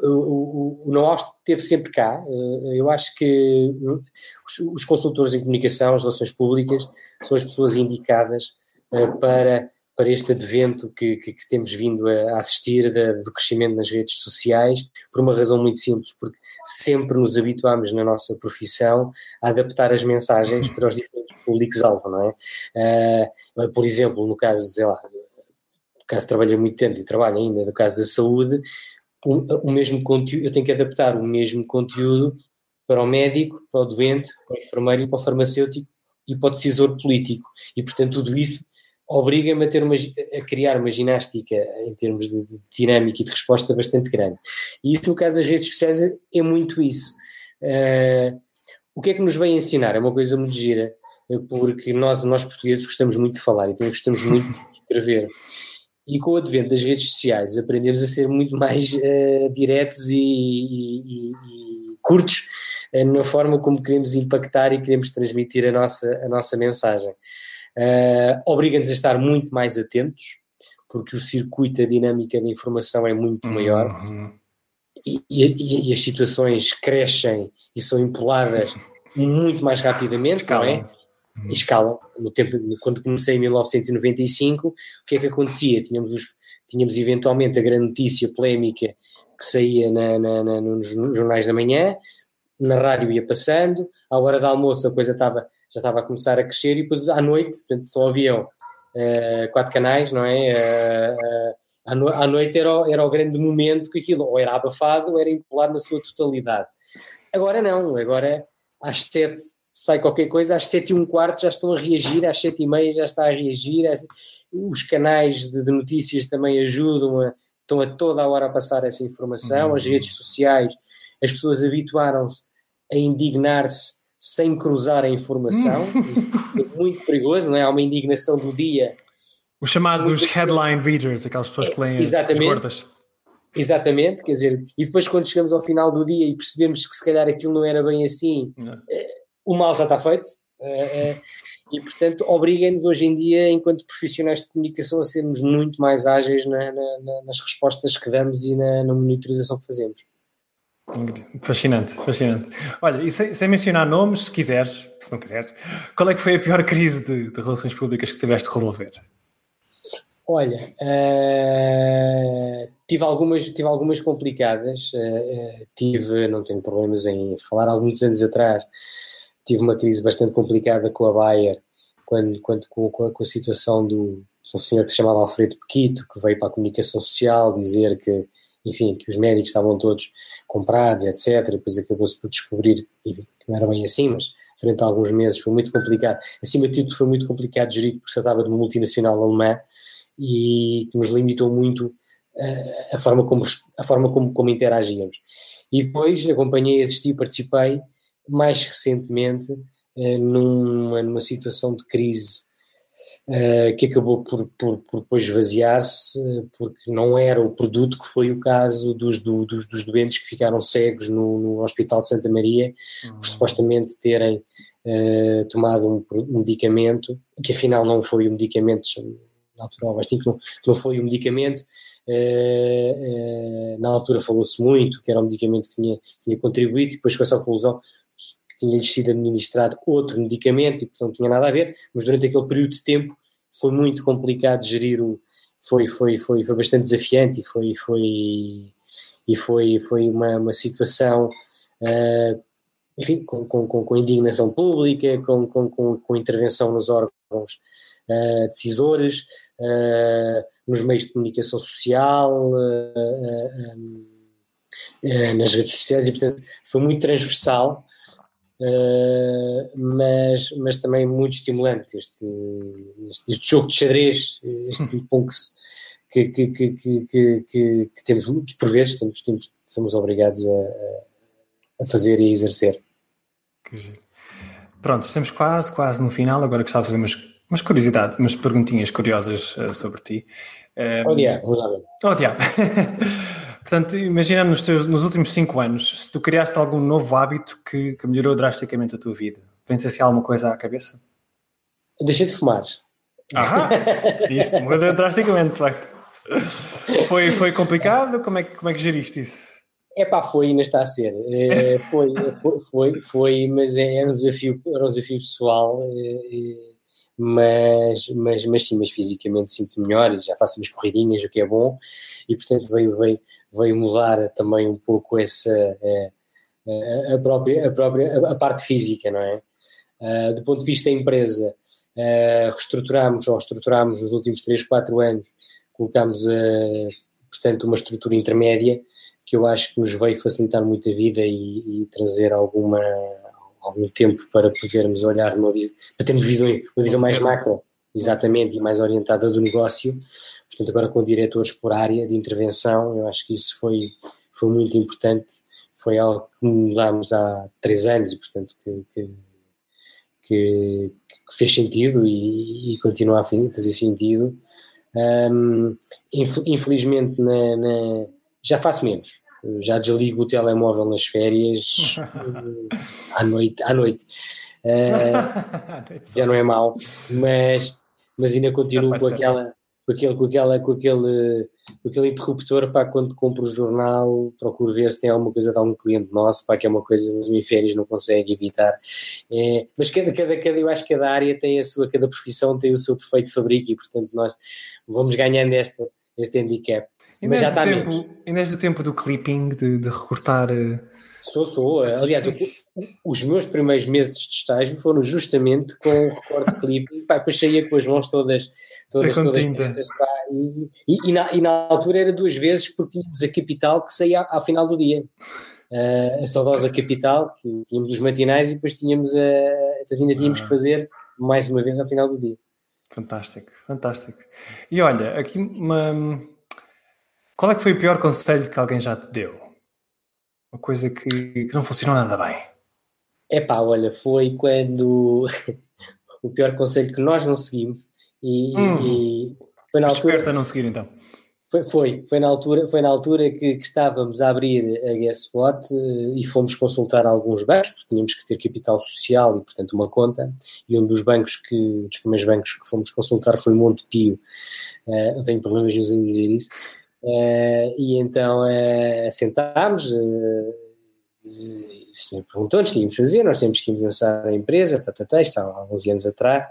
o, o know-how esteve sempre cá. Eh, eu acho que hum, os, os consultores em comunicação, as relações públicas, são as pessoas indicadas eh, para para este advento que, que, que temos vindo a assistir de, do crescimento nas redes sociais, por uma razão muito simples, porque sempre nos habituámos na nossa profissão a adaptar as mensagens para os diferentes públicos-alvo, não é? Uh, por exemplo, no caso, sei lá, caso trabalhei muito tempo e trabalho ainda, no caso da saúde, o, o mesmo conteúdo, eu tenho que adaptar o mesmo conteúdo para o médico, para o doente, para o enfermeiro para o farmacêutico e para o decisor político. E, portanto, tudo isso obriga-me a, a criar uma ginástica em termos de, de, dinâmica e de resposta bastante grande. E isso, no caso das redes sociais, é muito isso. Uh, o que é que nos vem ensinar? É uma coisa muito gira, porque nós, nós portugueses gostamos muito de falar e também gostamos muito de escrever. E com o advento das redes sociais aprendemos a ser muito mais uh, diretos e, e, e, curtos uh, na forma como queremos impactar e queremos transmitir a nossa, a nossa mensagem uh, obriga-nos a estar muito mais atentos, porque o circuito, a dinâmica da informação é muito maior uhum. e, e, e, as situações crescem e são empoladas muito mais rapidamente, Escalam. não é? Uhum. Escalam. No tempo, quando comecei em 1995, o que é que acontecia? Tínhamos, os, tínhamos eventualmente a grande notícia polémica que saía na, na, na, nos jornais da manhã, na rádio ia passando, à hora do almoço a coisa estava já estava a começar a crescer e depois à noite, portanto, só haviam uh, quatro canais, não é? Uh, uh, à, à, noite era o, era o grande momento que aquilo ou era abafado ou era empolado na sua totalidade. Agora não, agora às sete sai qualquer coisa, às sete e um quarto já estão a reagir, às sete e meia já está a reagir, às, os canais de, de, notícias também ajudam, a, estão a toda a hora a passar essa informação, uhum. as redes sociais, as pessoas habituaram-se a indignar-se sem cruzar a informação. é muito perigoso, não é? Há uma indignação do dia. Os chamados headline readers, aquelas pessoas que leem Exatamente. as gordas. Exatamente, quer dizer, e depois quando chegamos ao final do dia e percebemos que se calhar aquilo não era bem assim. O mal já está feito. É, e portanto obriga-nos hoje em dia, enquanto profissionais de comunicação, a sermos muito mais ágeis na, na, nas respostas que damos e na, na monitorização que fazemos. Fascinante, fascinante. Olha, e sem, sem, mencionar nomes, se quiseres, se não quiseres, qual é que foi a pior crise de, de relações públicas que tiveste de resolver? Olha, uh, tive, algumas, tive algumas complicadas, uh, tive, não tenho problemas em falar, há muitos anos atrás, tive uma crise bastante complicada com a Bayer, quando, quando, com, com, a, com a situação do, um senhor que se chamava Alfredo Pequito, que veio para a comunicação social dizer que enfim, que os médicos estavam todos comprados, etc. Depois acabou-se por descobrir, enfim, que não era bem assim, mas durante alguns meses foi muito complicado. Acima de tudo, foi muito complicado gerir, porque se tratava de uma multinacional alemã e que nos limitou muito uh, a forma, como, a forma como, como interagíamos. E depois acompanhei, assisti, participei mais recentemente uh, numa, numa situação de crise uh, que acabou por, por, por depois esvaziar-se, porque não era o produto que foi o caso dos, do, dos, dos, doentes que ficaram cegos no, no Hospital de Santa Maria, uhum. por supostamente terem uh, tomado um, um, medicamento, que afinal não foi um medicamento natural, mas que não, que não foi um medicamento. Uh, na altura falou-se muito que era um medicamento que tinha, tinha contribuído, e depois com essa conclusão tinha-lhes sido administrado outro medicamento e, portanto, não tinha nada a ver, mas durante aquele período de tempo foi muito complicado gerir o. Foi, foi, foi, foi bastante desafiante e foi, foi, e foi, foi uma, uma situação, uh, enfim, com, com, com, indignação pública, com, com, com, intervenção nos órgãos uh, decisores, uh, nos meios de comunicação social, nas redes sociais, e portanto foi muito transversal Uh, mas, mas também muito estimulante este, este, este, jogo de xadrez, este [LAUGHS] ping-pong que, que, que, que, que, que, que temos, que por vezes temos, temos, somos obrigados a, a fazer e a exercer. Pronto, estamos quase, quase no final. Agora gostava de fazer umas, umas curiosidades, umas perguntinhas curiosas uh, sobre ti. Um, oh, diabo, vamos lá ver. Oh, diabo. [LAUGHS] Portanto, imagina nos, teus, nos últimos cinco anos, se tu criaste algum novo hábito que, que melhorou drasticamente a tua vida, vem-te assim alguma coisa à cabeça? Deixei de fumar. Ah, [LAUGHS] isso muda drasticamente, de facto. Foi, foi complicado? Como é, que, como é que geriste isso? É pá, foi, ainda está a ser. É, [LAUGHS] foi, foi, foi, foi, mas é, era um desafio, era um desafio pessoal, é, mas, mas, mas sim, mas fisicamente sinto melhor, já faço umas corridinhas, o que é bom, e portanto veio, veio, veio mudar também um pouco essa é, a, própria, a própria a parte física, não é? Uh, do ponto de vista da empresa, uh, reestruturamos ou estruturamos nos últimos 3, 4 anos, colocámos uh, portanto uma estrutura intermédia que eu acho que nos veio facilitar muito a vida e, e trazer alguma algum tempo para podermos olhar numa para termos visão, uma visão mais macro, exatamente, e mais orientada do negócio. Portanto, agora com diretores por área de intervenção, eu acho que isso foi, foi muito importante. Foi algo que mudámos há três anos e, portanto, que, que, que, que fez sentido e, e, continua a fazer sentido. Um, infelizmente, na, na, já faço menos. Já desligo o telemóvel nas férias [LAUGHS] à noite. À noite. Uh, [LAUGHS] já não é mau, mas, mas ainda continuo com aquela, com aquele, com aquela, com aquele, com aquele interruptor para quando compro o jornal, procuro ver se tem alguma coisa de algum cliente nosso, para que é uma coisa que nas férias não consegue evitar. É, mas cada, cada, cada, eu acho que cada área tem a sua, cada profissão tem o seu defeito de fabrico e portanto nós vamos ganhando esta, este handicap. E mas já está tempo, E neste tempo do clipping, de, de recortar. Eh, sou, sou. Aliás, eu, os meus primeiros meses de estágio foram justamente com o recorte de clipping. Pá, depois saía com as mãos todas, todas, todas pretas, pá, e, e, e, na, e, na, altura era duas vezes porque tínhamos a capital que saía ao, final do dia. Uh, a saudosa capital, que tínhamos os matinais e depois tínhamos a. ainda tínhamos ah. que fazer mais uma vez ao final do dia. Fantástico, fantástico. E olha, aqui uma, qual é que foi o pior conselho que alguém já te deu? Uma coisa que, que não funcionou nada bem. É pá, olha, foi quando [LAUGHS] o pior conselho que nós não seguimos e, hum, e foi na altura. Esperta não seguir então. Foi, foi, foi, na altura, foi na altura que, que estávamos a abrir a Guessbot eh, e fomos consultar alguns bancos, porque tínhamos que ter capital social e, portanto, uma conta. E um dos bancos que, dos primeiros bancos que fomos consultar foi Montepio. Uh, não tenho problemas em dizer isso. Uh, e então uh, sentámos, uh, o senhor perguntou-nos o que íamos fazer, nós temos que lançar a empresa, tá, tá, tá, estava há 11 anos atrás,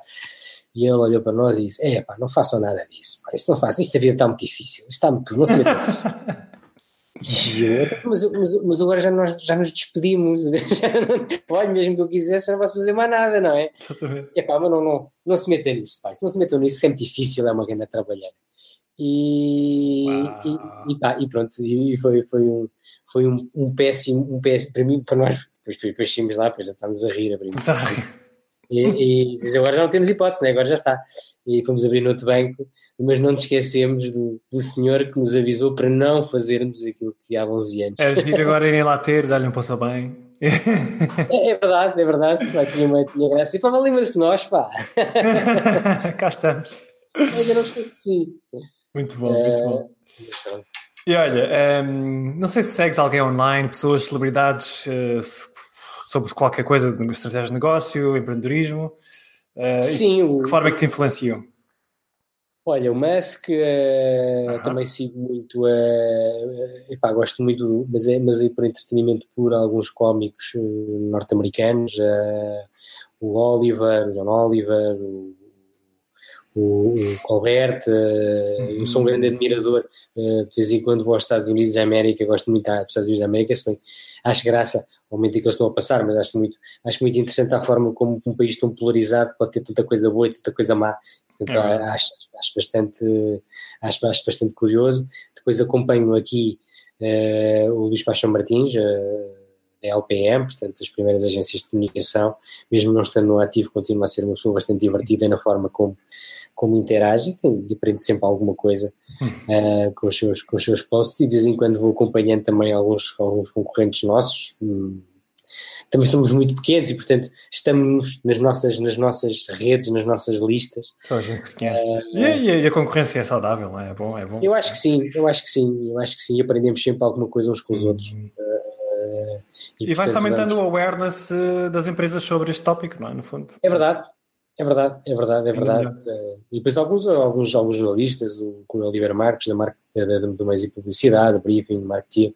e ele olhou para nós e disse, é pá, não façam nada disso, pá, isso não façam, isto a vida está muito difícil, isto está muito, não se metam nisso. [LAUGHS] [LAUGHS] mas, mas, mas, agora já, nós, já nos despedimos, [LAUGHS] olha, mesmo que eu quisesse, já não posso fazer mais nada, não é? É pá, mas não, não, não se metam nisso, pá, não se metam nisso, é muito difícil, é uma grande trabalhar. E, e, e, pá, e, pronto, e foi, foi, um, foi um, um, péssimo, um péssimo, para mim, para nós, depois, depois saímos lá, depois estávamos a rir, abrimos. E, e agora já não temos hipótese, né? agora já está. E fomos abrir no outro banco, mas não nos esquecemos do, do senhor que nos avisou para não fazermos aquilo que há 11 anos. É giro agora irem lá ter, dar-lhe um passo bem. É, é, verdade, é verdade. Pá, tinha, uma, tinha graça. E pá, lembra-se de nós, pá. [LAUGHS] Cá estamos. Eu não esqueci. Muito bom, muito bom. É, e olha, um, ehm, não sei se segues alguém online, pessoas, celebridades, uh, sobre qualquer coisa de estratégia de negócio, empreendedorismo. Uh, Sim. De que forma é que te influenciam? Olha, o Musk uh, também sigo muito, epá, gosto muito, mas é, mas é por entretenimento por alguns cómicos norte-americanos, o Oliver, o John Oliver, o o, o Colbert, uh, eu sou um grande admirador, uh, de vez em quando vou aos Estados Unidos da América, gosto muito dos Estados Unidos da América, se bem acho graça ao momento em que eles estão a passar, mas acho muito, acho muito interessante a forma como um país tão polarizado pode ter tanta coisa boa e tanta coisa má, portanto é acho, acho, bastante, acho, acho bastante curioso. Depois acompanho aqui uh, o Luís Paixão Martins, LPM, portanto, as primeiras agências de comunicação, mesmo não estando no ativo, continua a ser uma pessoa bastante divertida na forma como, como interage e aprende sempre alguma coisa uh, com, os seus, com os seus posts e de vez em quando vou acompanhando também alguns, alguns concorrentes nossos. Hum, também somos muito pequenos e, portanto, estamos nas nossas, nas nossas redes, nas nossas listas. Toda a gente conhece. Uh, e, a, e, a concorrência é saudável, não é? É bom, é bom. Eu acho que sim, eu acho que sim, eu acho que sim. Aprendemos sempre alguma coisa uns com os uhum. outros. Uh, e, e vais também dando awareness eh, das empresas sobre este tópico, não é? No fundo. É verdade, é verdade, é verdade, é verdade. É e depois alguns, alguns, alguns jornalistas, o, o Oliver Marques, da, marca, da, do Meios e Publicidade, Briefing, Marketing,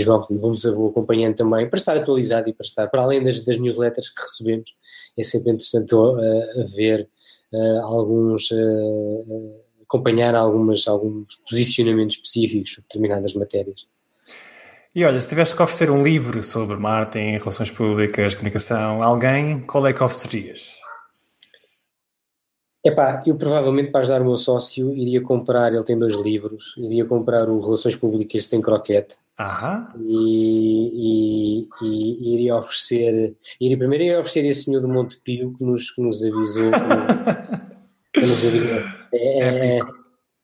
João, vamos acompanhando também, para estar atualizado e para estar, para além das, das newsletters que recebemos, é sempre interessante uh, ver uh, alguns, uh, acompanhar algumas, alguns posicionamentos específicos sobre determinadas matérias. E olha, se tivesse que oferecer um livro sobre marketing, relações públicas, comunicação, alguém, qual é que oferecerias? Epá, eu provavelmente para ajudar o meu sócio iria comprar, ele tem dois livros, iria comprar o Relações Públicas sem croquete. Aham. E, e, e, iria oferecer, iria primeiro iria oferecer esse senhor do Monte Pio que nos, que nos avisou, que, que nos avisou é, é,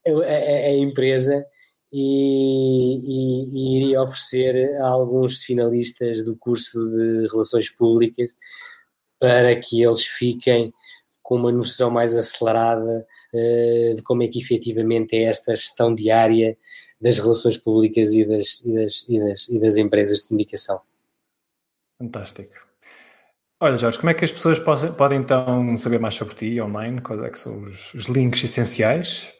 é, é, a empresa e, e, e, iria oferecer a alguns finalistas do curso de Relações Públicas para que eles fiquem com uma noção mais acelerada uh, de como é que efetivamente é esta gestão diária das relações públicas e das, e das, e das, e das empresas de comunicação. Fantástico. Olha, Jorge, como é que as pessoas podem, podem então saber mais sobre ti online? Quais é são os, os links essenciais?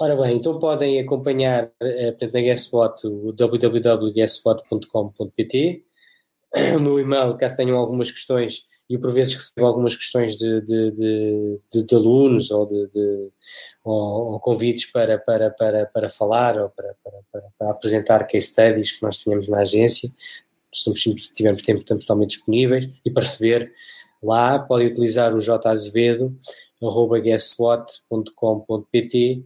Ora bem, então podem acompanhar uh, na Guessbot o www.guessbot.com.pt o meu e-mail, caso tenham algumas questões, e por vezes recebo algumas questões de, de, de, de, de alunos ou de, ou, ou, convites para, para, para, para falar ou para, para, para, apresentar case studies que nós tínhamos na agência. Se tivermos tempo, estamos totalmente disponíveis e para receber lá podem utilizar o jazevedo arroba guesswhat.com.pt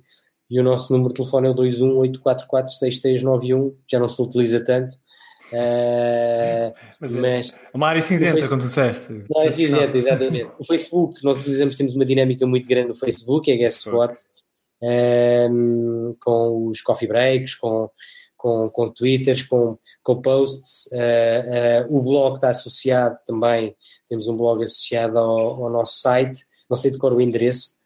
e o nosso número de telefone é o 218446391, já não se utiliza tanto, Uh, mas, mas, uma área cinzenta, Facebook, como tu disseste. Uma área cinzenta, exatamente. O Facebook, nós utilizamos, temos uma dinâmica muito grande no Facebook, é Guess What, um, ehm, com os coffee breaks, com, com, com twitters, com, com posts. Uh, uh, o blog está associado também, temos um blog associado ao, ao nosso site, não sei de cor o endereço.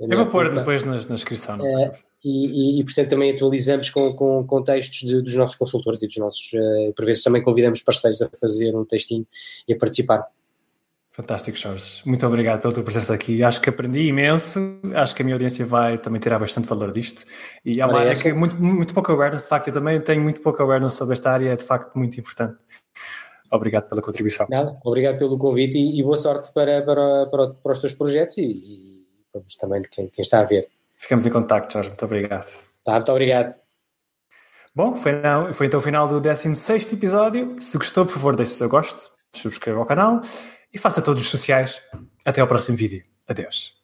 Eu vou pôr depois na, na descrição. Uh, e, e, e, portanto também atualizamos com, com, com textos de, dos nossos consultores e dos nossos, uh, por vezes também convidamos parceiros a fazer um textinho e a participar. Fantástico, Jorge. Muito obrigado pela tua presença aqui. Acho que aprendi imenso. Acho que a minha audiência vai também tirar bastante valor disto. E há uma área que é muito, muito pouco awareness. De facto, eu também tenho muito pouco awareness sobre esta área. É de facto muito importante. Obrigado pela contribuição. Nada, obrigado pelo convite e, e boa sorte para, para, para, para, os teus projetos e, e também de quem, quem está a ver. Ficamos em contato, Jorge. Muito obrigado. Tá, muito obrigado. Bom, foi, não, foi então o final do 16 episódio. Se gostou, por favor, deixe o seu gosto, subscreva o canal e faça todos os sociais. Até ao próximo vídeo. Adeus.